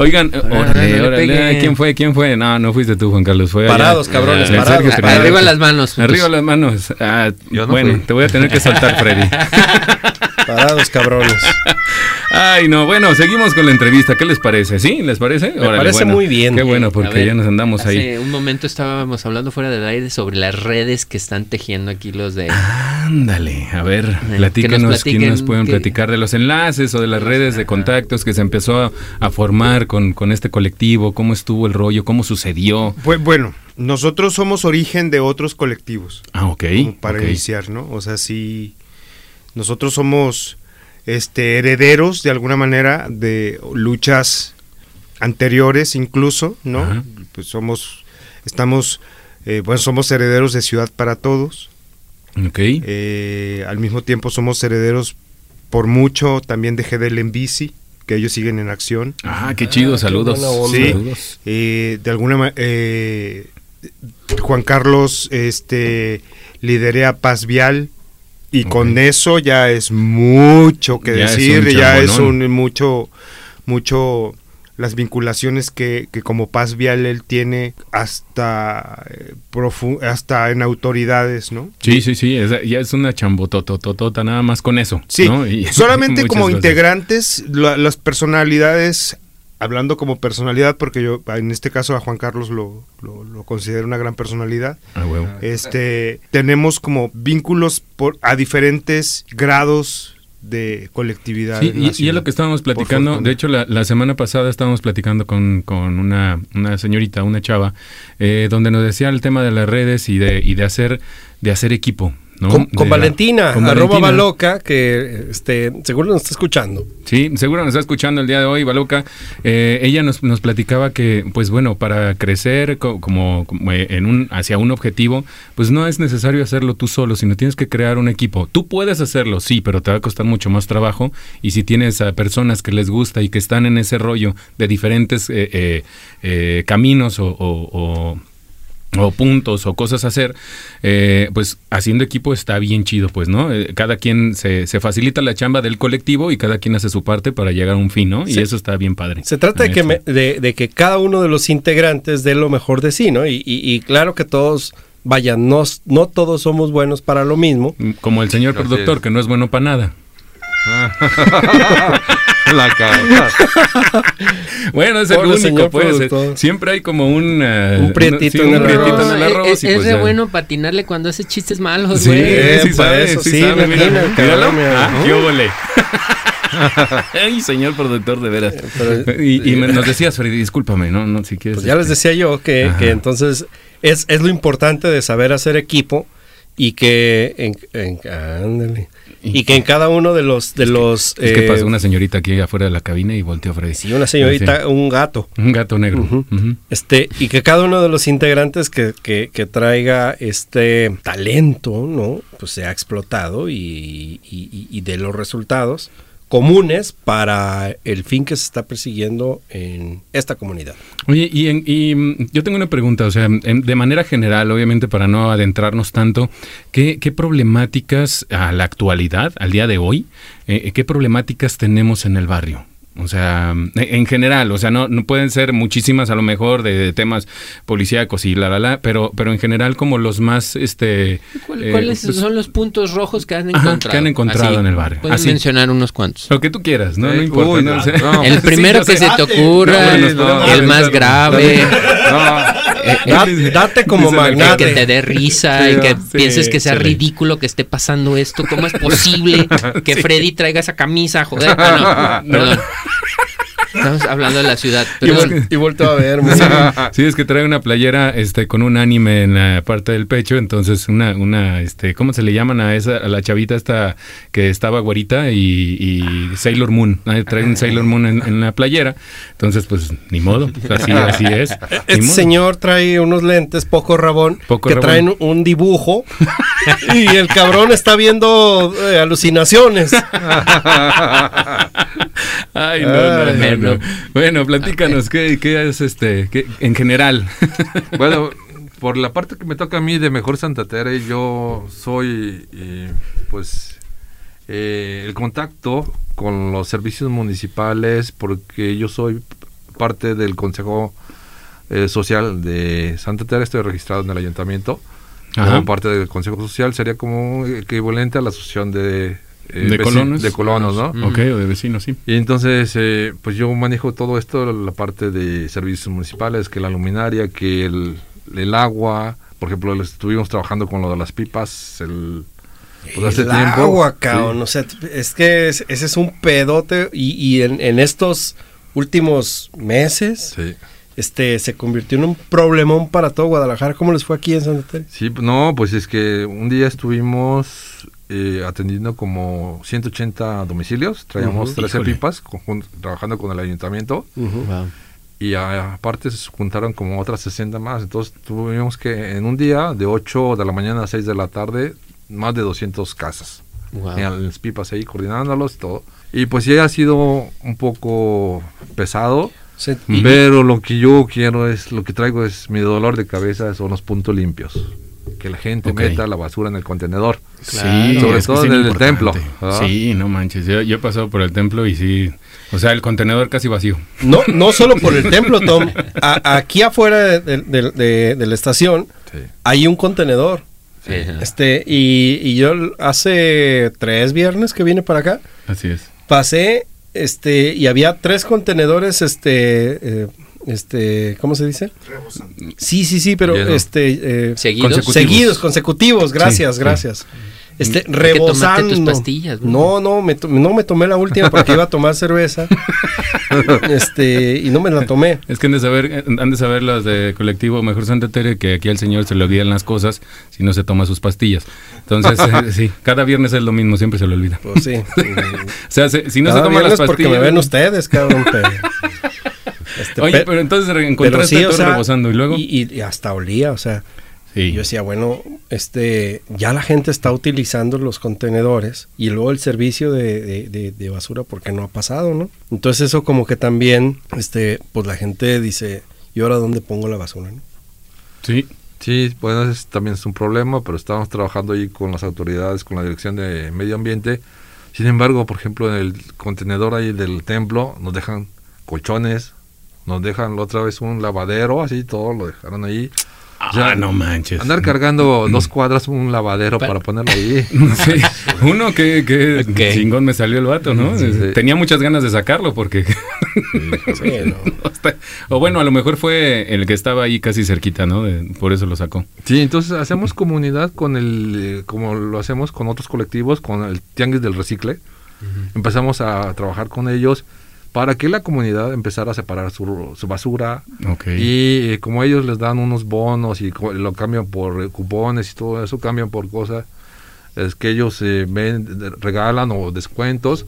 Oigan, órale, órale, ¿quién fue? ¿Quién fue? No, no fuiste tú, Juan Carlos. Fue parados, cabrones, parados. Arriba las manos. Arriba las manos. Ah, bueno, te voy a tener que soltar, Freddy. Parados, cabrones. Ay, no, bueno, seguimos con la entrevista. ¿Qué les parece? ¿Sí? ¿Les parece? Me parece muy bien. Qué bueno, porque ya nos andamos ahí. Hace un momento estábamos hablando fuera del aire sobre las redes que están tejiendo aquí los de. Ándale, a ver, eh, platíquenos, ¿quién nos pueden platicar de los enlaces o de las redes de contactos que se empezó a, formar con, con este colectivo? ¿Cómo estuvo el rollo? ¿Cómo sucedió? Pues bueno, nosotros somos origen de otros colectivos. Ah, ok. para iniciar, ¿no? O sea, sí, nosotros somos este, herederos de alguna manera de luchas anteriores incluso, ¿no? Pues somos, estamos, eh, bueno, somos herederos de Ciudad para Todos. Ok. Eh, al mismo tiempo somos herederos por mucho también de GDL en bici, que ellos siguen en acción. Ah, qué chido, saludos. sí, eh, de alguna manera, Juan Carlos este, liderea Paz Vial, y con eso ya es mucho que decir, ya es un mucho, mucho las vinculaciones que, que, como Paz Vial él tiene hasta eh, hasta en autoridades, ¿no? Sí, sí, sí, ya es una chambotototota nada más con eso. Sí, solamente como integrantes, las personalidades hablando como personalidad, porque yo en este caso a Juan Carlos lo, lo, considero una gran personalidad, ah, este, tenemos como vínculos por, a diferentes grados de colectividad. y, y, es lo que estábamos platicando, de hecho la, semana pasada estábamos platicando con, con una, una, señorita, una chava, eh, donde nos decía el tema de las redes y de, y de hacer de hacer equipo, con, Valentina, arroba Baloca, que este, seguro nos está escuchando. Sí, seguro nos está escuchando el día de hoy, Baloca. Eh, ella nos, nos, platicaba que, pues bueno, para crecer como, eh, en un, hacia un objetivo, pues no es necesario hacerlo tú solo, sino tienes que crear un equipo. Tú puedes hacerlo, sí, pero te va a costar mucho más trabajo. Y si tienes a personas que les gusta y que están en ese rollo de diferentes eh, caminos o o puntos o cosas a hacer, eh, pues haciendo equipo está bien chido, pues, ¿no? Eh, cada quien se, se, facilita la chamba del colectivo y cada quien hace su parte para llegar a un fin, ¿no? Y eso está bien padre. Se trata de que, de, que cada uno de los integrantes dé lo mejor de sí, ¿no? Y, y, claro que todos, vayan, no, no todos somos buenos para lo mismo. Como el señor productor, que no es bueno para nada. la cara. bueno, es el único, pues. Siempre hay como un, uh, un prietito, en, el arroz. Es, es pues, de bueno patinarle cuando hace chistes malos, güey. Sí, sí, sabe, eso, sí, sabe, mira, míralo. Ah, qué. Ay, señor productor, de veras. y, y nos decías, Freddy, discúlpame, ¿no? no si quieres. Pues ya les decía yo que, que entonces es, es lo importante de saber hacer equipo y que en, en, ándale, y que en cada uno de los de los es que pasó eh, una señorita aquí afuera de la cabina y volteó Freddy sí una señorita un gato. Un gato negro. Este y que cada uno de los integrantes que, que, que, traiga este talento no pues sea explotado y, y, y de los resultados comunes para el fin que se está persiguiendo en esta comunidad. Oye, y, mm, yo tengo una pregunta, o sea, de manera general, obviamente para no adentrarnos tanto, ¿qué, problemáticas a la actualidad, al día de hoy, eh, qué problemáticas tenemos en el barrio? O sea, en general, o sea, no, no pueden ser muchísimas a lo mejor de, temas policíacos y la la la, pero, pero en general como los más, este... Eh, ¿Cuáles pues son los puntos rojos que han encontrado? que han encontrado en el barrio. Pueden mencionar unos cuantos. Lo que tú quieras, ¿no? no importa. el primero que se te ocurra, el más grave. Eh, date como magnate. Que te dé risa y que pienses que sea ridículo que esté pasando esto. ¿Cómo es posible que Freddy traiga esa camisa? Joder, no, perdón. Estamos hablando de la ciudad. Y, vuelto a ver. Sí, es que trae una playera este, con un anime en la parte del pecho. Entonces, una, una este, ¿cómo se le llaman a esa, a la chavita esta que estaba guarita y, Sailor Moon? Trae un Sailor Moon en, la playera. Entonces, pues, ni modo. Así, así es. Este señor trae unos lentes poco rabón que traen un dibujo y el cabrón está viendo eh, alucinaciones. Ay, no, no, Bueno, platícanos, ¿qué, qué es este, qué, en general? bueno, por la parte que me toca a mí de Mejor Santa Tere, yo soy, eh, pues, eh, el contacto con los servicios municipales, porque yo soy parte del Consejo eh, Social de Santa Tere, estoy registrado en el ayuntamiento. Como parte del Consejo Social sería como equivalente a la asociación de eh, de colonos. De colonos, ¿no? Ok, o de vecinos, sí. Y entonces, eh, pues yo manejo todo esto, la parte de servicios municipales, que la luminaria, que el, el agua, por ejemplo, estuvimos trabajando con lo de las pipas, el... Pues el agua, cabrón, o sea, es que ese es un pedote y, y en, en, estos últimos meses... Este, se convirtió en un problemón para todo Guadalajara. ¿Cómo les fue aquí en Santa Teresa? Sí, no, pues es que un día estuvimos eh, atendiendo como 180 domicilios, traíamos 13 pipas, trabajando con el ayuntamiento. Y aparte se juntaron como otras 60 más. Entonces tuvimos que en un día, de 8 de la mañana a 6 de la tarde, más de 200 casas. En las pipas ahí coordinándolos y todo. Y pues ya ha sido un poco pesado. Pero lo que yo quiero es, lo que traigo es mi dolor de cabeza, son los puntos limpios que la gente meta la basura en el contenedor. sí, sobre todo en el templo. Sí, no manches. Yo, he pasado por el templo y sí. O sea, el contenedor casi vacío. No, no solo por el templo, Tom. aquí afuera de, la estación hay un contenedor. Este, y, yo hace tres viernes que vine para acá. Así es. Pasé, este, y había tres contenedores, este, eh, este, ¿cómo se dice? Sí, sí, sí, pero este eh, seguidos, seguidos, consecutivos, gracias, gracias. Este, rebosando. tus pastillas. No, no, me no me tomé la última porque iba a tomar cerveza. este, y no me la tomé. Es que han de saber, han de saber las de colectivo Mejor Santa Tere que aquí al señor se le olvidan las cosas si no se toma sus pastillas. Entonces, eh, sí, cada viernes es lo mismo, siempre se le olvida. Pues sí. o sea, si no se toma las pastillas. porque me ven ustedes, cabrón. Este, Oye, pero entonces encontraste todo rebosando y luego. Y, hasta olía, o sea. Yo decía, bueno, este, ya la gente está utilizando los contenedores y luego el servicio de, basura porque no ha pasado, ¿no? Entonces eso como que también, este, pues la gente dice, ¿y ahora dónde pongo la basura? ¿no? Sí. Sí, bueno, ese también es un problema, pero estamos trabajando ahí con las autoridades, con la Dirección de Medio Ambiente. Sin embargo, por ejemplo, en el contenedor ahí del templo nos dejan colchones, nos dejan otra vez un lavadero, así todo lo dejaron ahí. Ah, no manches. Andar cargando dos cuadras un lavadero para, ponerlo ahí. Uno que, que chingón me salió el vato, ¿no? Tenía muchas ganas de sacarlo porque... o bueno, a lo mejor fue el que estaba ahí casi cerquita, ¿no? por eso lo sacó. Sí, entonces hacemos comunidad con el... Eh, como lo hacemos con otros colectivos, con el Tianguis del Recicle. Empezamos a trabajar con ellos para que la comunidad empezara a separar su, basura. Y eh, como ellos les dan unos bonos y lo cambian por eh, cupones y todo eso, cambian por cosas es que ellos eh, regalan o descuentos,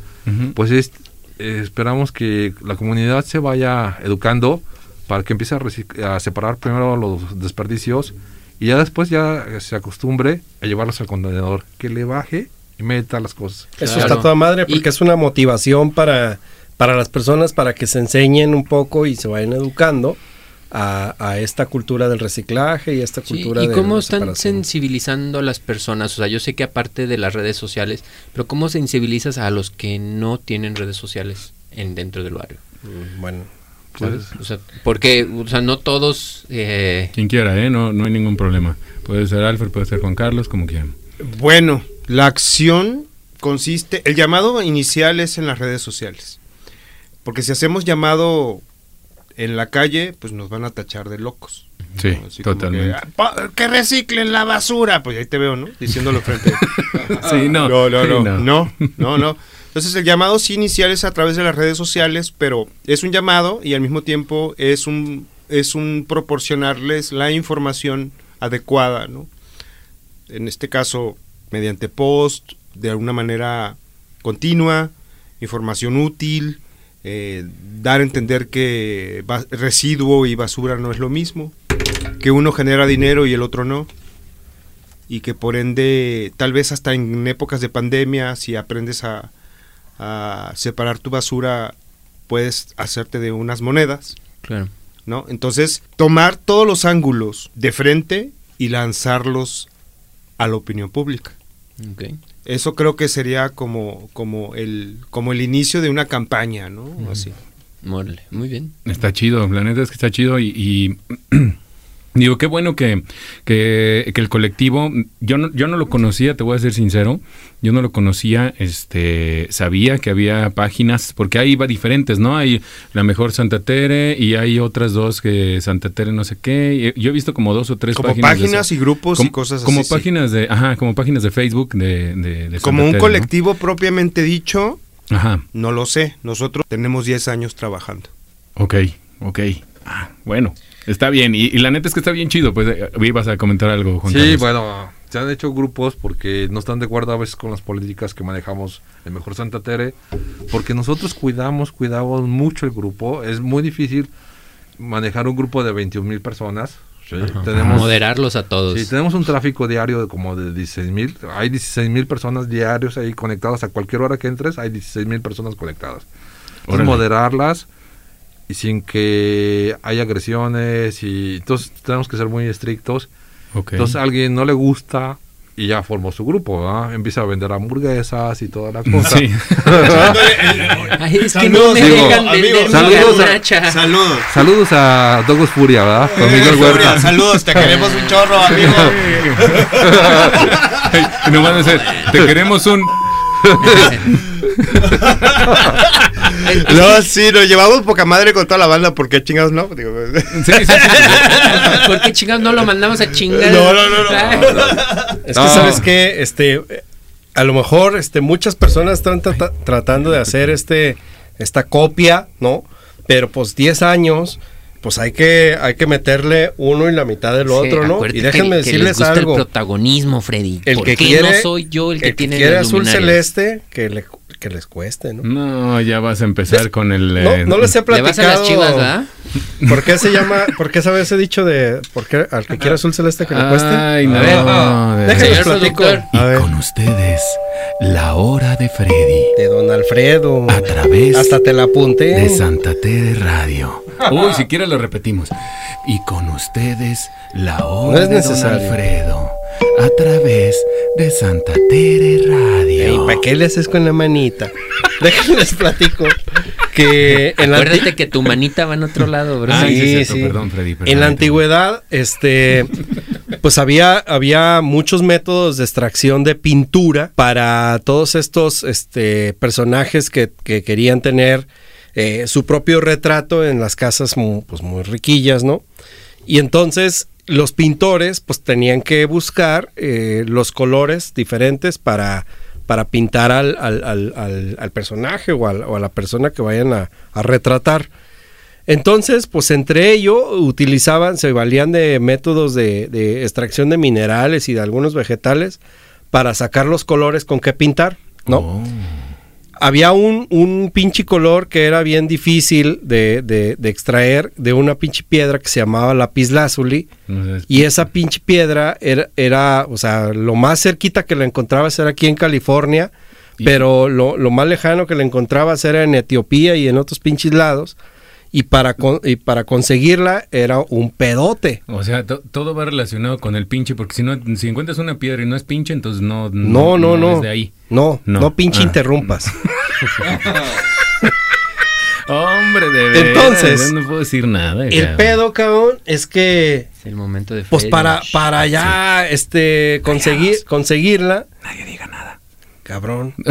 pues esperamos que la comunidad se vaya educando para que empiece a, a, separar primero los desperdicios y ya después ya se acostumbre a llevarlos al contenedor, que le baje y meta las cosas. Eso está toda madre porque es una motivación para para las personas para que se enseñen un poco y se vayan educando a, esta cultura del reciclaje y esta cultura sí, ¿Y cómo están sensibilizando a las personas? O sea, yo sé que aparte de las redes sociales, pero ¿cómo sensibilizas a los que no tienen redes sociales en dentro del barrio? Mm, bueno, pues, o sea, porque, o sea, no todos... Eh... Quien quiera, ¿eh? No, no hay ningún problema. Puede ser Alfred, puede ser Juan Carlos, como quieran. Bueno, la acción consiste, el llamado inicial es en las redes sociales. Porque si hacemos llamado en la calle, pues nos van a tachar de locos. Sí, totalmente. Ah, que, reciclen la basura. Pues ahí te veo, ¿no? Diciéndolo frente. sí, no. No, no, no, no, no, no. Entonces el llamado sí inicial es a través de las redes sociales, pero es un llamado y al mismo tiempo es un, es un proporcionarles la información adecuada, ¿no? En este caso, mediante post, de alguna manera continua, información útil, eh, dar a entender que residuo y basura no es lo mismo, que uno genera dinero y el otro no, y que por ende, tal vez hasta en épocas de pandemia, si aprendes a, separar tu basura, puedes hacerte de unas monedas. Claro. ¿no? Entonces, tomar todos los ángulos de frente y lanzarlos a la opinión pública. Eso creo que sería como, como, el, como el inicio de una campaña, ¿no? Así. muy bien. Está chido, la neta es que está chido y Digo, qué bueno que, que, el colectivo, yo no, yo no lo conocía, te voy a ser sincero, yo no lo conocía, este, sabía que había páginas, porque ahí va diferentes, ¿no? Hay la mejor Santa Tere y hay otras dos que Santa Tere no sé qué. Yo he visto como dos o tres como páginas. y grupos y cosas como páginas de, ajá, como páginas de Facebook de, de, Como un colectivo propiamente dicho, ajá. no lo sé, nosotros tenemos 10 años trabajando. Ok, ok. Ah, bueno. Está bien, y, la neta es que está bien chido, pues eh, ibas a comentar algo, Juan Sí, bueno, se han hecho grupos porque no están de acuerdo a veces con las políticas que manejamos en Mejor Santa Tere, porque nosotros cuidamos, cuidamos mucho el grupo, es muy difícil manejar un grupo de 21 mil personas. tenemos, Moderarlos a todos. Sí, tenemos un tráfico diario de como de 16 mil, hay 16 mil personas diarios ahí conectadas a cualquier hora que entres, hay 16 mil personas conectadas. Entonces, moderarlas y sin que haya agresiones y entonces tenemos que ser muy estrictos. Entonces a alguien no le gusta y ya formó su grupo, ¿verdad? Empieza a vender hamburguesas y toda la cosa. Sí. es que no me dejan vender saludos, a, saludos. Saludos a Dogos Furia, ¿verdad? Con Miguel Huerta. Saludos, te queremos un chorro, amigo. no van a decir, te queremos un no, sí, nos llevamos poca madre con toda la banda, ¿por qué chingados no? Digo, sí, sí, ¿Por qué chingados no lo mandamos a chingar? No, no, no, Es que, ¿sabes qué? Este, a lo mejor este, muchas personas están tratando de hacer este, esta copia, ¿no? Pero pues 10 años pues hay que, hay que meterle uno y la mitad del otro, ¿no? Y déjenme decirles algo. el protagonismo, Freddy. El ¿Por que qué quiere, no soy yo el que el tiene que quiere azul celeste, que le que les cueste, ¿no? No, ya vas a empezar con el. Eh, no, les he platicado. ¿Le vas a las chivas, ¿verdad? ¿Por qué se llama, por qué sabes ese dicho de por qué al que quiera azul celeste que le cueste? Ay, no. Déjenlos platico. Y con ustedes, la hora de Freddy. De Don Alfredo. A través. Hasta te la apunté. De Santa Tere Radio. Uy, si quieres lo repetimos. Y con ustedes, la hora de Don Alfredo a través de Santa Tere Radio. ¿Y para qué le haces con la manita? Déjenles platico que en Acuérdate que tu manita va en otro lado, bro. sí, sí, Perdón, Freddy. en la antigüedad, este, pues había, había muchos métodos de extracción de pintura para todos estos este, personajes que, querían tener eh, su propio retrato en las casas pues, muy riquillas, ¿no? Y entonces los pintores pues tenían que buscar eh, los colores diferentes para, para pintar al, al, personaje o, a la persona que vayan a, retratar. Entonces, pues entre ellos utilizaban, se valían de métodos de, de, extracción de minerales y de algunos vegetales para sacar los colores con que pintar, ¿no? Oh había un, un pinche color que era bien difícil de, de, extraer de una pinche piedra que se llamaba lapislázuli. y esa pinche piedra era, era, o sea, lo más cerquita que la encontrabas era aquí en California, pero lo, lo, más lejano que la encontrabas era en Etiopía y en otros pinches lados y para, y para conseguirla era un pedote. O sea, todo va relacionado con el pinche, porque si no, si encuentras una piedra y no es pinche, entonces no, no, no, no, de ahí. No, no, pinche ah. interrumpas. Hombre, de verdad. Entonces, no puedo decir nada. El pedo, cabrón, es que. Es el momento de. Pues para, para ya, este, conseguir, conseguirla. Nadie diga nada. Cabrón.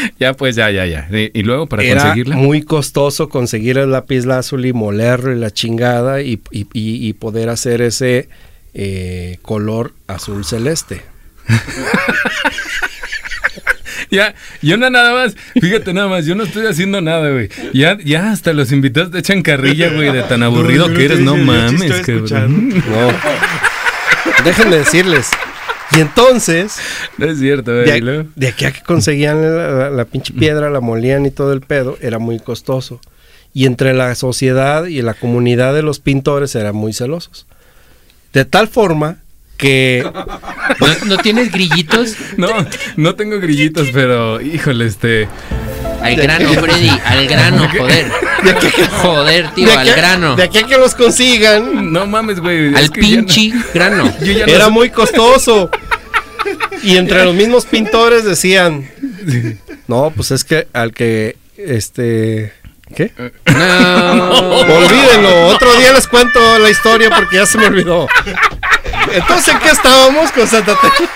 ya, pues, ya, ya, ya. Y, luego para Era conseguirla. Muy costoso conseguir el lápiz azul y molerlo y la chingada y, y, poder hacer ese eh, color azul celeste. ya, yo no nada más, fíjate nada más, yo no estoy haciendo nada, güey. Ya, ya hasta los invitados te echan carrilla, güey, de tan aburrido que eres, no mames, cabrón. No. Déjenme decirles. Y entonces. No es cierto, de, de, aquí a que conseguían la, pinche piedra, la molían y todo el pedo, era muy costoso. Y entre la sociedad y la comunidad de los pintores eran muy celosos. De tal forma que... ¿No, tienes grillitos? No, no tengo grillitos, pero híjole, este... Al grano, Freddy, al grano, joder. joder, tío, al grano. De aquí a que los consigan. No mames, güey. Al pinche grano. Era muy costoso. Y entre los mismos pintores decían, no, pues es que al que, este, ¿qué? No. Olvídenlo, otro día les cuento la historia porque ya se me olvidó. Entonces, ¿en qué estábamos con Santa Teresa?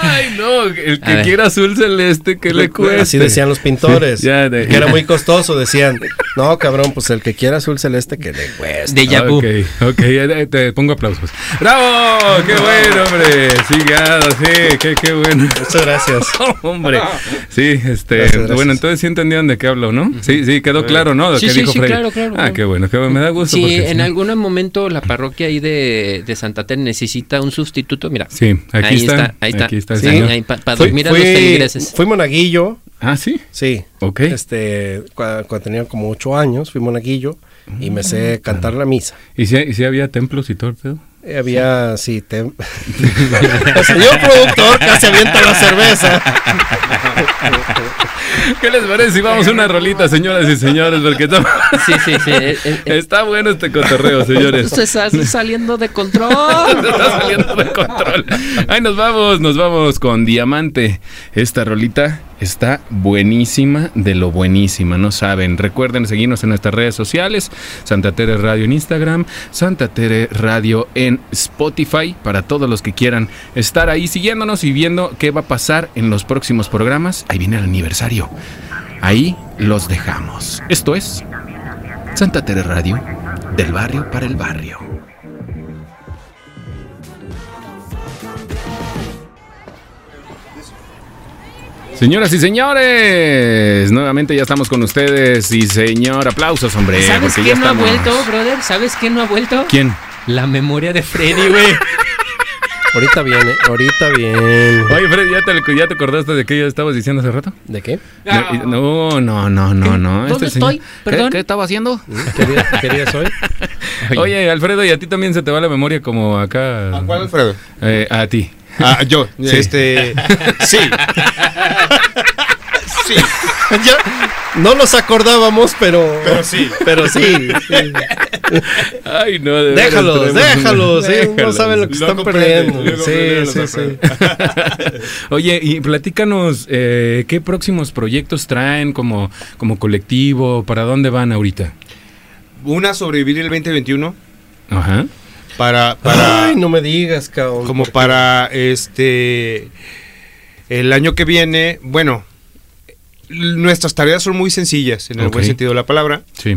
Ay, no, el que quiera azul celeste, que le cueste. Así decían los pintores. que era muy costoso. Decían, no, cabrón, pues el que quiera azul celeste, que le cueste. De Yabu. Ok, ok, te pongo aplausos. ¡Bravo! ¡Qué bueno, hombre! Sí, sí, qué, qué bueno. Muchas gracias. hombre. Sí, este. Bueno, entonces sí entendieron de qué hablo, ¿no? Sí, sí, quedó claro, ¿no? sí, sí, sí, claro, claro. Ah, qué bueno, qué bueno. Me da gusto. Sí, en algún momento la parroquia ahí de, de Santa Teresa necesita un sustituto. Mira. Sí, aquí está ahí está. Aquí está el sí, Para dormir a los feligreses. Fui monaguillo. Ah, sí. Sí. Ok. Este, cuando, tenía como ocho años, fui monaguillo y me sé ah. cantar la misa. ¿Y si, y si había templos y todo el pedo? Eh, había, sí, tem... el señor productor casi avienta la cerveza. ¿Qué les parece si vamos a una rolita, señoras y señores? Porque está... Sí, sí, sí. Eh, eh, está bueno este cotorreo, señores. Se está saliendo de control. está saliendo de control. Ahí nos vamos, nos vamos con Diamante. Esta rolita está buenísima de lo buenísima, no saben. Recuerden seguirnos en nuestras redes sociales, Santa Tere Radio en Instagram, Santa Tere Radio en Spotify, para todos los que quieran estar ahí siguiéndonos y viendo qué va a pasar en los próximos programas. Ahí viene el aniversario. Ahí los dejamos. Esto es Santa Tere Radio, del barrio para el barrio. Señoras y señores, nuevamente ya estamos con ustedes y señor, aplausos, hombre. ¿Sabes quién no ha vuelto, brother? ¿Sabes quién no ha vuelto? ¿Quién? La memoria de Freddy, güey. ahorita viene, ahorita viene. Oye, Freddy, ¿ya te, ¿ya te acordaste de qué ya estabas diciendo hace rato? ¿De qué? No, no, no, no, no. ¿Dónde este estoy? ¿Perdón? ¿Qué, estaba haciendo? ¿Qué día, soy? Oye, Alfredo, ¿y a ti también se te va la memoria como acá? ¿A cuál, Alfredo? Eh, a ti. Ah, yo. Este. Sí. sí. Ya no nos acordábamos, pero. Pero sí. Pero sí. Ay, no, de déjalos, déjalos, No saben lo que están perdiendo. Sí, sí, sí. Oye, y platícanos, eh, ¿qué próximos proyectos traen como, como colectivo? ¿Para dónde van ahorita? Una, sobrevivir el 2021. Ajá para, para Ay, no me digas, cabrón. Como para este el año que viene, bueno, nuestras tareas son muy sencillas en el buen sentido de la palabra. Sí.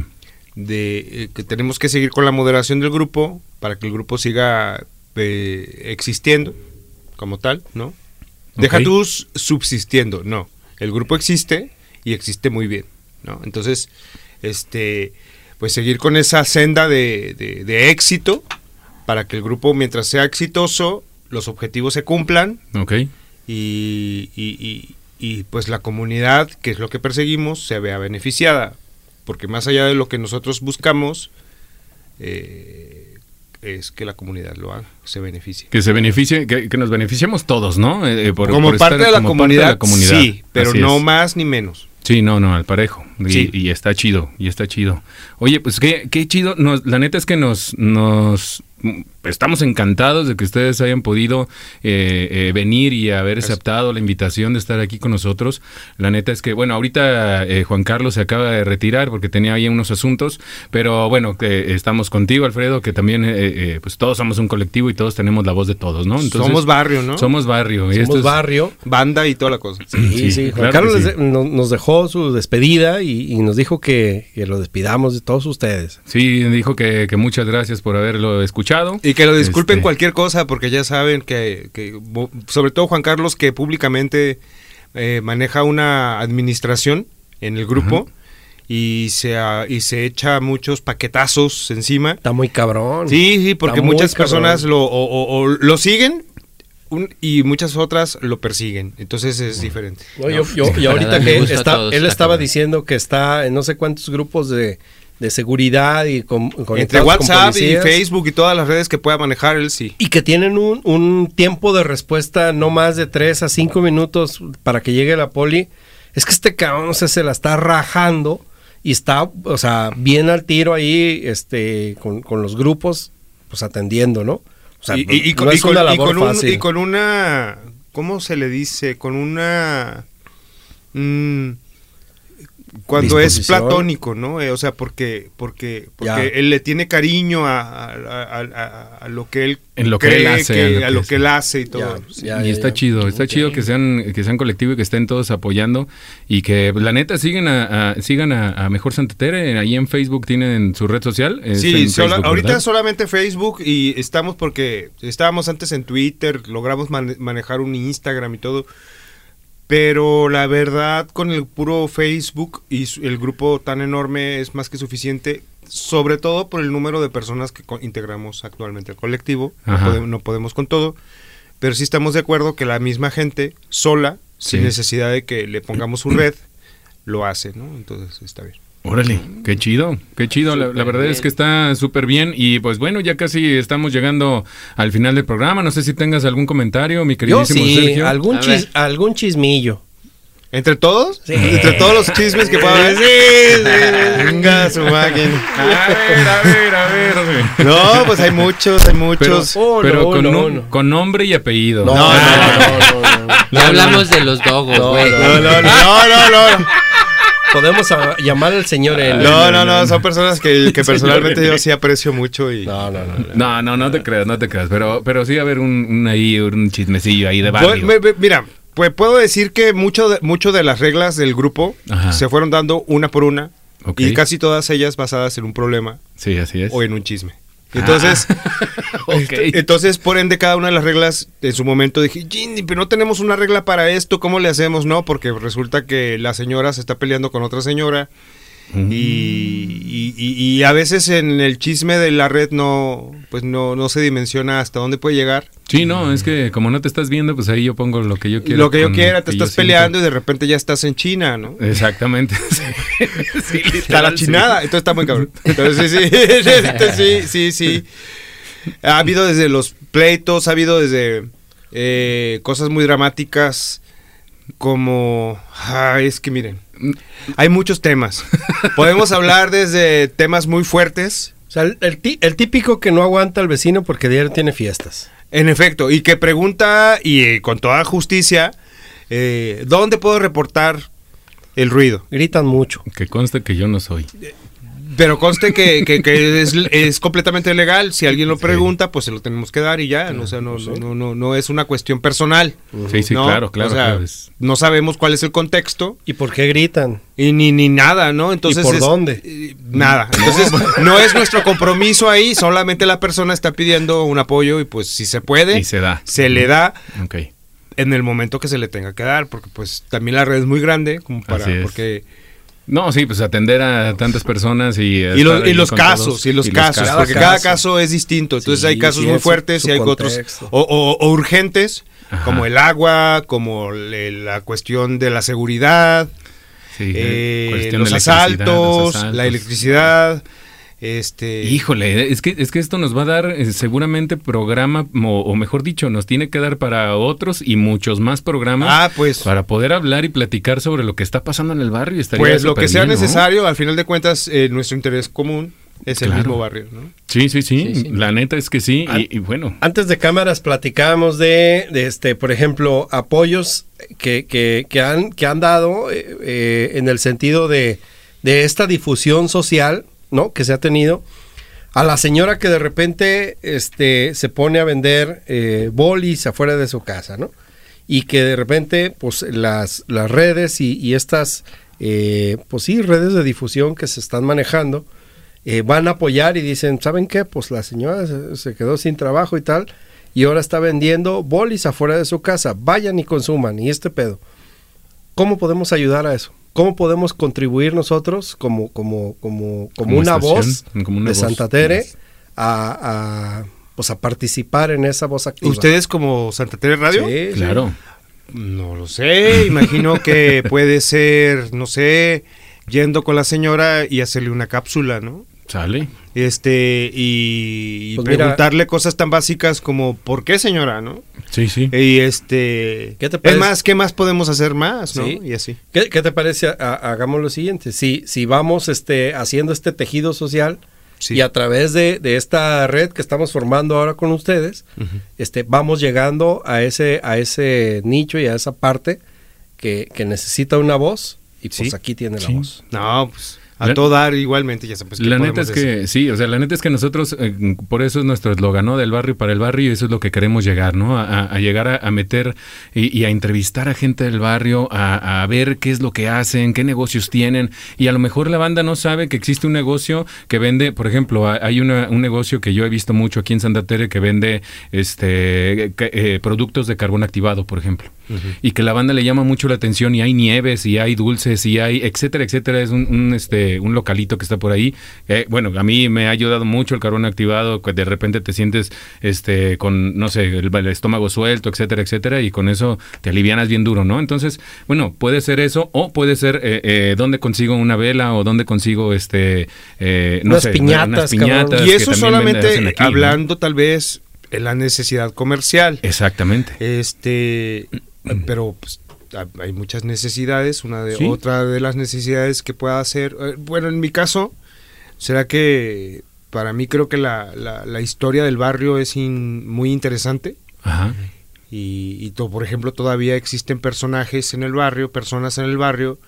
De eh, que tenemos que seguir con la moderación del grupo para que el grupo siga eh, existiendo como tal, ¿no? Deja tú subsistiendo, no. El grupo existe y existe muy bien, ¿no? Entonces, este, pues seguir con esa senda de, de éxito para que el grupo, mientras sea exitoso, los objetivos se cumplan. Ok. Y, y, y, pues la comunidad, que es lo que perseguimos, se vea beneficiada. Porque más allá de lo que nosotros buscamos, eh, es que la comunidad lo haga, se beneficie. Que se beneficie, que, nos beneficiemos todos, ¿no? Eh, como, parte, de la comunidad, sí, pero no más ni menos. Sí, no, no, al parejo. Y, y, está chido, y está chido. Oye, pues qué, qué chido. Nos, la neta es que nos, nos estamos encantados de que ustedes hayan podido eh, eh, venir y haber aceptado la invitación de estar aquí con nosotros. La neta es que, bueno, ahorita eh, Juan Carlos se acaba de retirar porque tenía ahí unos asuntos, pero bueno, que estamos contigo, Alfredo, que también, pues todos somos un colectivo y todos tenemos la voz de todos, ¿no? Entonces, somos barrio, ¿no? Somos barrio. Somos barrio. Banda y toda la cosa. Sí, sí. Juan Carlos nos dejó dejó su despedida y, nos dijo que, lo despidamos de todos ustedes. Sí, dijo que, muchas gracias por haberlo escuchado. Y que lo disculpen este, cualquier cosa, porque ya saben que, sobre todo Juan Carlos, que públicamente eh, maneja una administración en el grupo. y se, y se echa muchos paquetazos encima. Está muy cabrón. Sí, sí, porque muchas personas lo, o, lo siguen y muchas otras lo persiguen. Entonces es diferente. y ahorita que él estaba diciendo que está en no sé cuántos grupos de, seguridad y con, entre WhatsApp y Facebook y todas las redes que pueda manejar él sí. Y que tienen un, un tiempo de respuesta no más de 3 a 5 minutos para que llegue la poli. Es que este cabrón se la está rajando y está, o sea, bien al tiro ahí este con, con los grupos, pues atendiendo, ¿no? Y, con, una, ¿cómo se le dice? Con una... Mm, cuando es platónico, ¿no? Eh, o sea, porque porque porque él le tiene cariño a, lo que él en lo que él hace, a lo que, él hace y todo. y está chido, está chido que sean que sean colectivo y que estén todos apoyando y que la neta sigan a, sigan a, Mejor Santa Tere, ahí en Facebook tienen su red social. Sí, ahorita solamente Facebook y estamos porque estábamos antes en Twitter, logramos manejar un Instagram y todo. Pero la verdad, con el puro Facebook y el grupo tan enorme es más que suficiente, sobre todo por el número de personas que integramos actualmente el colectivo. No podemos, con todo, pero sí estamos de acuerdo que la misma gente, sola, sin necesidad de que le pongamos su red, lo hace, ¿no? Entonces está bien. Órale, qué chido, qué chido. La, verdad es que está súper bien. Y pues bueno, ya casi estamos llegando al final del programa. No sé si tengas algún comentario, mi queridísimo Yo sí, Algún, algún chismillo. ¿Entre todos? Sí. Entre todos los chismes que pueda haber. Sí, sí. Venga, su máquina. A ver, a ver, a ver. No, pues hay muchos, hay muchos. Pero, con, con, nombre y apellido. No, no, no. no, ya hablamos de los dogos, güey. no, no, no, no. Podemos llamar al señor No, no, no, son personas que, personalmente yo sí aprecio mucho y... No, no, no. No, no, no te creas, no te creas, pero, pero sí a haber un, ahí, un chismecillo ahí de barrio. mira, pues puedo decir que mucho de, mucho de las reglas del grupo se fueron dando una por una y casi todas ellas basadas en un problema. Sí, así es. O en un chisme. Entonces, este, entonces, por ende, cada una de las reglas en su momento dije, Ginny, pero no tenemos una regla para esto, ¿cómo le hacemos? No, porque resulta que la señora se está peleando con otra señora y, a veces en el chisme de la red no, pues no, no se dimensiona hasta dónde puede llegar. Sí, no, es que como no te estás viendo, pues ahí yo pongo lo que yo quiero. Lo que yo quiera, te estás peleando y de repente ya estás en China, ¿no? Exactamente. sí, está la chinada, entonces está muy cabrón. Entonces sí, sí, sí, sí, Ha habido desde los pleitos, ha habido desde eh, cosas muy dramáticas como... es que miren, hay muchos temas. Podemos hablar desde temas muy fuertes. O sea, el, típico que no aguanta al vecino porque diario tiene fiestas. En efecto, y que pregunta, y eh, con toda justicia, eh, ¿dónde puedo reportar el ruido? Gritan mucho. Que conste que yo no soy. Pero conste que, que, es, completamente legal. Si alguien lo pregunta, pues se lo tenemos que dar y ya. no, no, no, no, es una cuestión personal. Sí, sí, claro, claro. No sabemos cuál es el contexto. ¿Y por qué gritan? Y ni, ni nada, ¿no? Entonces ¿Y por dónde? Eh, nada. Entonces, no es nuestro compromiso ahí. Solamente la persona está pidiendo un apoyo y pues si se puede. Y se da. Se le da. En el momento que se le tenga que dar, porque pues también la red es muy grande, como para, porque no, sí, pues atender a tantas personas y... Y, los casos, y los casos, porque cada caso. es distinto. Entonces hay casos muy fuertes y hay otros o, urgentes, como el agua, como la cuestión de la seguridad, eh, los, asaltos, la electricidad. Este... Híjole, es que, es que esto nos va a dar eh, seguramente programa, o, mejor dicho, nos tiene que dar para otros y muchos más programas ah, pues, para poder hablar y platicar sobre lo que está pasando en el barrio. pues lo que sea necesario, al final de cuentas, eh, nuestro interés común es el mismo barrio, ¿no? Sí, sí, sí, La neta es que sí. y, bueno. Antes de cámaras platicábamos de, este, por ejemplo, apoyos que, que, que han, que han dado eh, en el sentido de, de esta difusión social ¿no? Que se ha tenido. A la señora que de repente este, se pone a vender eh, bolis afuera de su casa, ¿no? Y que de repente, pues las, las redes y, estas eh, pues sí, redes de difusión que se están manejando, eh, van a apoyar y dicen, ¿saben qué? Pues la señora se, quedó sin trabajo y tal, y ahora está vendiendo bolis afuera de su casa, vayan y consuman, y este pedo. ¿Cómo podemos ayudar a eso? ¿Cómo podemos contribuir nosotros como, como, como, como, una voz de Santa Tere a, pues a participar en esa voz activa? ¿Ustedes como Santa Tere Radio? Sí, claro. No lo sé, imagino que puede ser, no sé, yendo con la señora y hacerle una cápsula, ¿no? Sale. Este, y, pues preguntarle cosas tan básicas como ¿por qué señora, no? Sí, sí. Y este, ¿qué te parece? Es más, ¿qué más podemos hacer más, no? Y así. ¿Qué, te parece? hagamos lo siguiente, si, si vamos este, haciendo este tejido social, y a través de, esta red que estamos formando ahora con ustedes, este, vamos llegando a ese, a ese nicho y a esa parte que, necesita una voz. Y pues aquí tiene la voz. No, pues a todo dar igualmente, ya sabes. La neta es que, sí, o sea, la neta es que nosotros, eh, por eso es nuestro eslogan, ¿no? Del barrio para el barrio, y eso es lo que queremos llegar, ¿no? A, llegar a, meter y, a entrevistar a gente del barrio, a, ver qué es lo que hacen, qué negocios tienen, y a lo mejor la banda no sabe que existe un negocio que vende, por ejemplo, hay un negocio que yo he visto mucho aquí en Santa Tere que vende este eh, productos de carbón activado, por ejemplo, y que la banda le llama mucho la atención, y hay nieves, y hay dulces, y hay, etcétera, etcétera, es un este un localito que está por ahí. Eh, bueno, a mí me ha ayudado mucho el carbón activado, que de repente te sientes este con, no sé, el, estómago suelto, etcétera, etcétera, y con eso te alivianas bien duro, ¿no? Entonces, bueno, puede ser eso, o puede ser eh, eh dónde consigo una vela, o dónde consigo este, eh, no sé, piñatas, Y eso solamente hablando tal vez en la necesidad comercial. Exactamente. Este, pero pues, hay muchas necesidades, una de otra de las necesidades que pueda hacer, eh, bueno, en mi caso, será que para mí creo que la, la, historia del barrio es muy interesante. Ajá. Y, y por ejemplo, todavía existen personajes en el barrio, personas en el barrio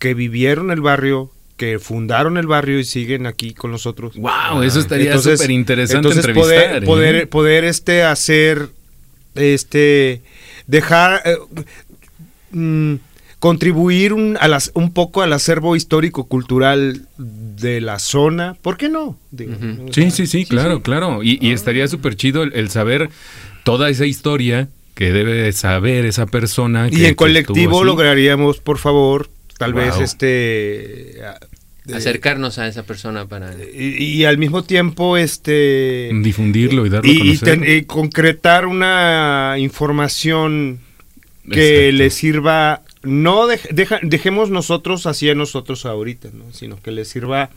que vivieron el barrio, que fundaron el barrio y siguen aquí con nosotros. Wow, eso estaría súper interesante entonces poder, poder, ¿eh? poder, este hacer este dejar eh, Mm, contribuir un, a las, un poco al acervo histórico-cultural de la zona, ¿por qué no? sí, sí, sí, claro, claro. Y, ah. estaría súper chido el, saber toda esa historia que debe saber esa persona. y en colectivo lograríamos, por favor, tal vez este... acercarnos a esa persona para y, al mismo tiempo este difundirlo y darlo a conocer. y concretar una información que le sirva, no dejemos nosotros así a nosotros ahorita, ¿no? sino que le sirva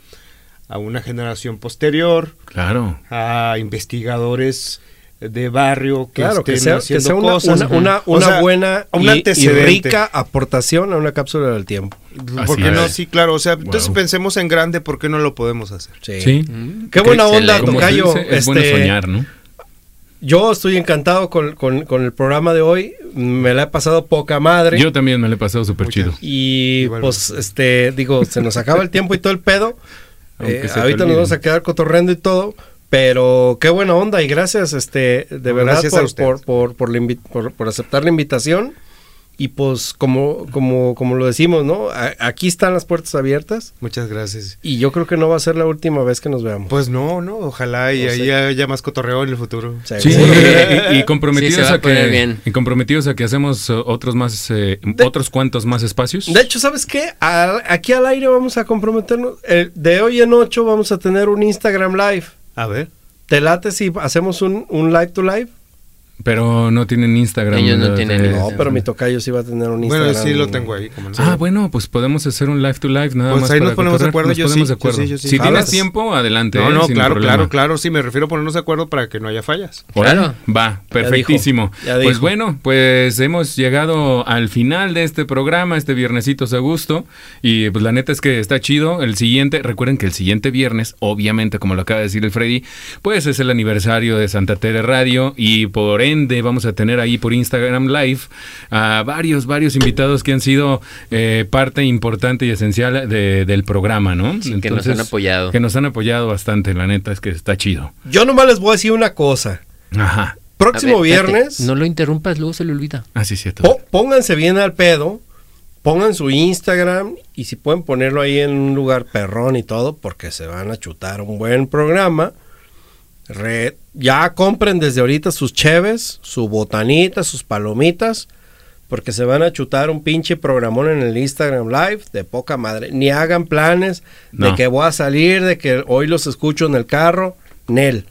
a una generación posterior, claro, a investigadores de barrio que claro, estén haciendo una, cosas, una, buena y, rica aportación a una cápsula del tiempo. porque no? Sí, claro. O sea, entonces pensemos en grande, ¿por qué no lo podemos hacer? Sí. Qué buena onda, Tocayo. es bueno este, soñar, ¿no? Yo estoy encantado con, el programa de hoy. Me la he pasado poca madre. Yo también me la he pasado súper chido. Y pues, este, digo, se nos acaba el tiempo y todo el pedo. Eh, ahorita nos vamos a quedar cotorreando y todo. Pero qué buena onda y gracias, este, de verdad, por, por, por, por aceptar la invitación. Y pues como, como, como lo decimos, ¿no? aquí están las puertas abiertas. Muchas gracias. Y yo creo que no va a ser la última vez que nos veamos. Pues no, no, ojalá y ahí haya más cotorreo en el futuro. Sí, y, comprometidos a, que y comprometidos a que hacemos uh, otros más eh, otros cuantos más espacios. De hecho, ¿sabes qué? aquí al aire vamos a comprometernos. de hoy en ocho vamos a tener un Instagram live. A ver. ¿Te late si hacemos un, un live to live? Pero no tienen Instagram. Ellos no tienen. No, pero mi tocayo sí va a tener un Instagram. Bueno, sí lo tengo ahí. Ah, bueno, pues podemos hacer un live to live nada pues más. ahí nos ponemos de acuerdo. Yo ponemos de acuerdo. si tienes tiempo, adelante. No, no, claro, claro, claro. Sí, me refiero a ponernos de acuerdo para que no haya fallas. Claro. Va, perfectísimo. pues bueno, pues hemos llegado al final de este programa, este viernesito a gusto. Y pues la neta es que está chido. El siguiente, recuerden que el siguiente viernes, obviamente, como lo acaba de decir el Freddy, pues es el aniversario de Santa Tere Radio. Y por vamos a tener ahí por Instagram Live a varios, varios invitados que han sido eh, parte importante y esencial del programa, ¿no? que nos han apoyado. Que nos han apoyado bastante, la neta es que está chido. Yo nomás les voy a decir una cosa. Ajá. Próximo viernes. no lo interrumpas, luego se le olvida. Ah, sí, cierto. pónganse bien al pedo pongan su Instagram y si pueden ponerlo ahí en un lugar perrón y todo, porque se van a chutar un buen programa. Ya compren desde ahorita sus cheves, su botanita, sus palomitas, porque se van a chutar un pinche programón en el Instagram Live de poca madre. Ni hagan planes de que voy a salir, de que hoy los escucho en el carro. Nel.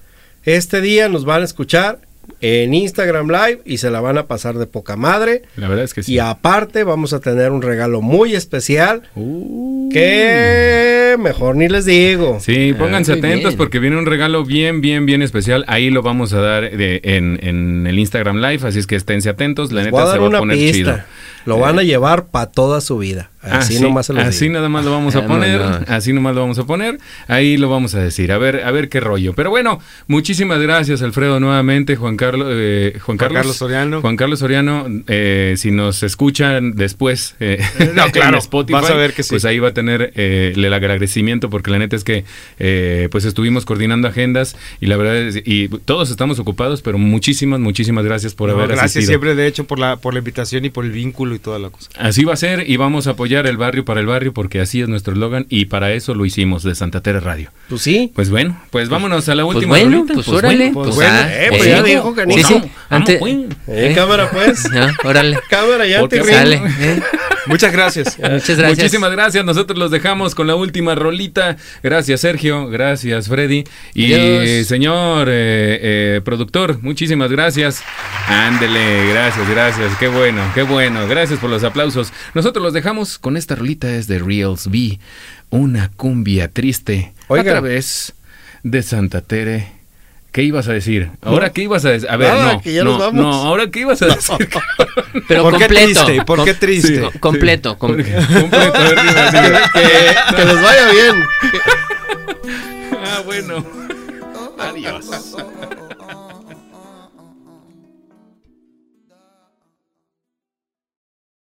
Este día nos van a escuchar en Instagram Live y se la van a pasar de poca madre. La verdad es que sí. Y aparte vamos a tener un regalo muy especial uh. que mejor ni les digo. Sí, ah, pónganse atentos porque viene un regalo bien, bien, bien especial. Ahí lo vamos a dar en, el Instagram Live, así es que esténse atentos. La neta se va a poner chido. Lo van a llevar para toda su vida. Así, nomás Así nada más lo vamos a ah, poner. Así nomás lo vamos a poner. Ahí lo vamos a decir. A ver, a ver qué rollo. Pero bueno, muchísimas gracias, Alfredo, nuevamente. Juan Carlos, eh, Juan, Carlos, Soriano. Juan Carlos Soriano, eh, si nos escuchan después no, claro, en Spotify, vas a ver que pues ahí va a tener el agradecimiento, porque la neta es que pues estuvimos coordinando agendas y la verdad es, y todos estamos ocupados, pero muchísimas, muchísimas gracias por haber gracias asistido. siempre, de hecho, por la, por la invitación y por el vínculo y toda la cosa. Así va a ser y vamos a apoyar el barrio para el barrio porque así es nuestro eslogan y para eso lo hicimos de Santa Tere Radio. Pues sí. Pues bueno, pues vámonos a la pues última. bueno, pues, órale. Pues, bueno, pues, eh, pues ya dijo que Sí, sí. Ante... Eh, cámara pues. órale. cámara ya te sale. Eh. Muchas gracias. Muchas gracias. Muchísimas gracias. Nosotros los dejamos con la última rolita. Gracias, Sergio. Gracias, Freddy. Y señor eh, eh, productor, muchísimas gracias. Ándele, gracias, gracias. Qué bueno, qué bueno. Gracias por los aplausos. Nosotros los dejamos con esta rolita. Es de Reals B. Una cumbia triste. A través de Santa Tere ¿Qué ibas a decir? ¿Ahora qué ibas a decir? A ver, no, que ya no, nos vamos. no, ¿ahora qué ibas a decir? Pero ¿Por completo. qué triste? ¿Por qué triste? Sí, completo. Sí, completo. A ver, que, que, que les vaya bien. ah, bueno. Adiós.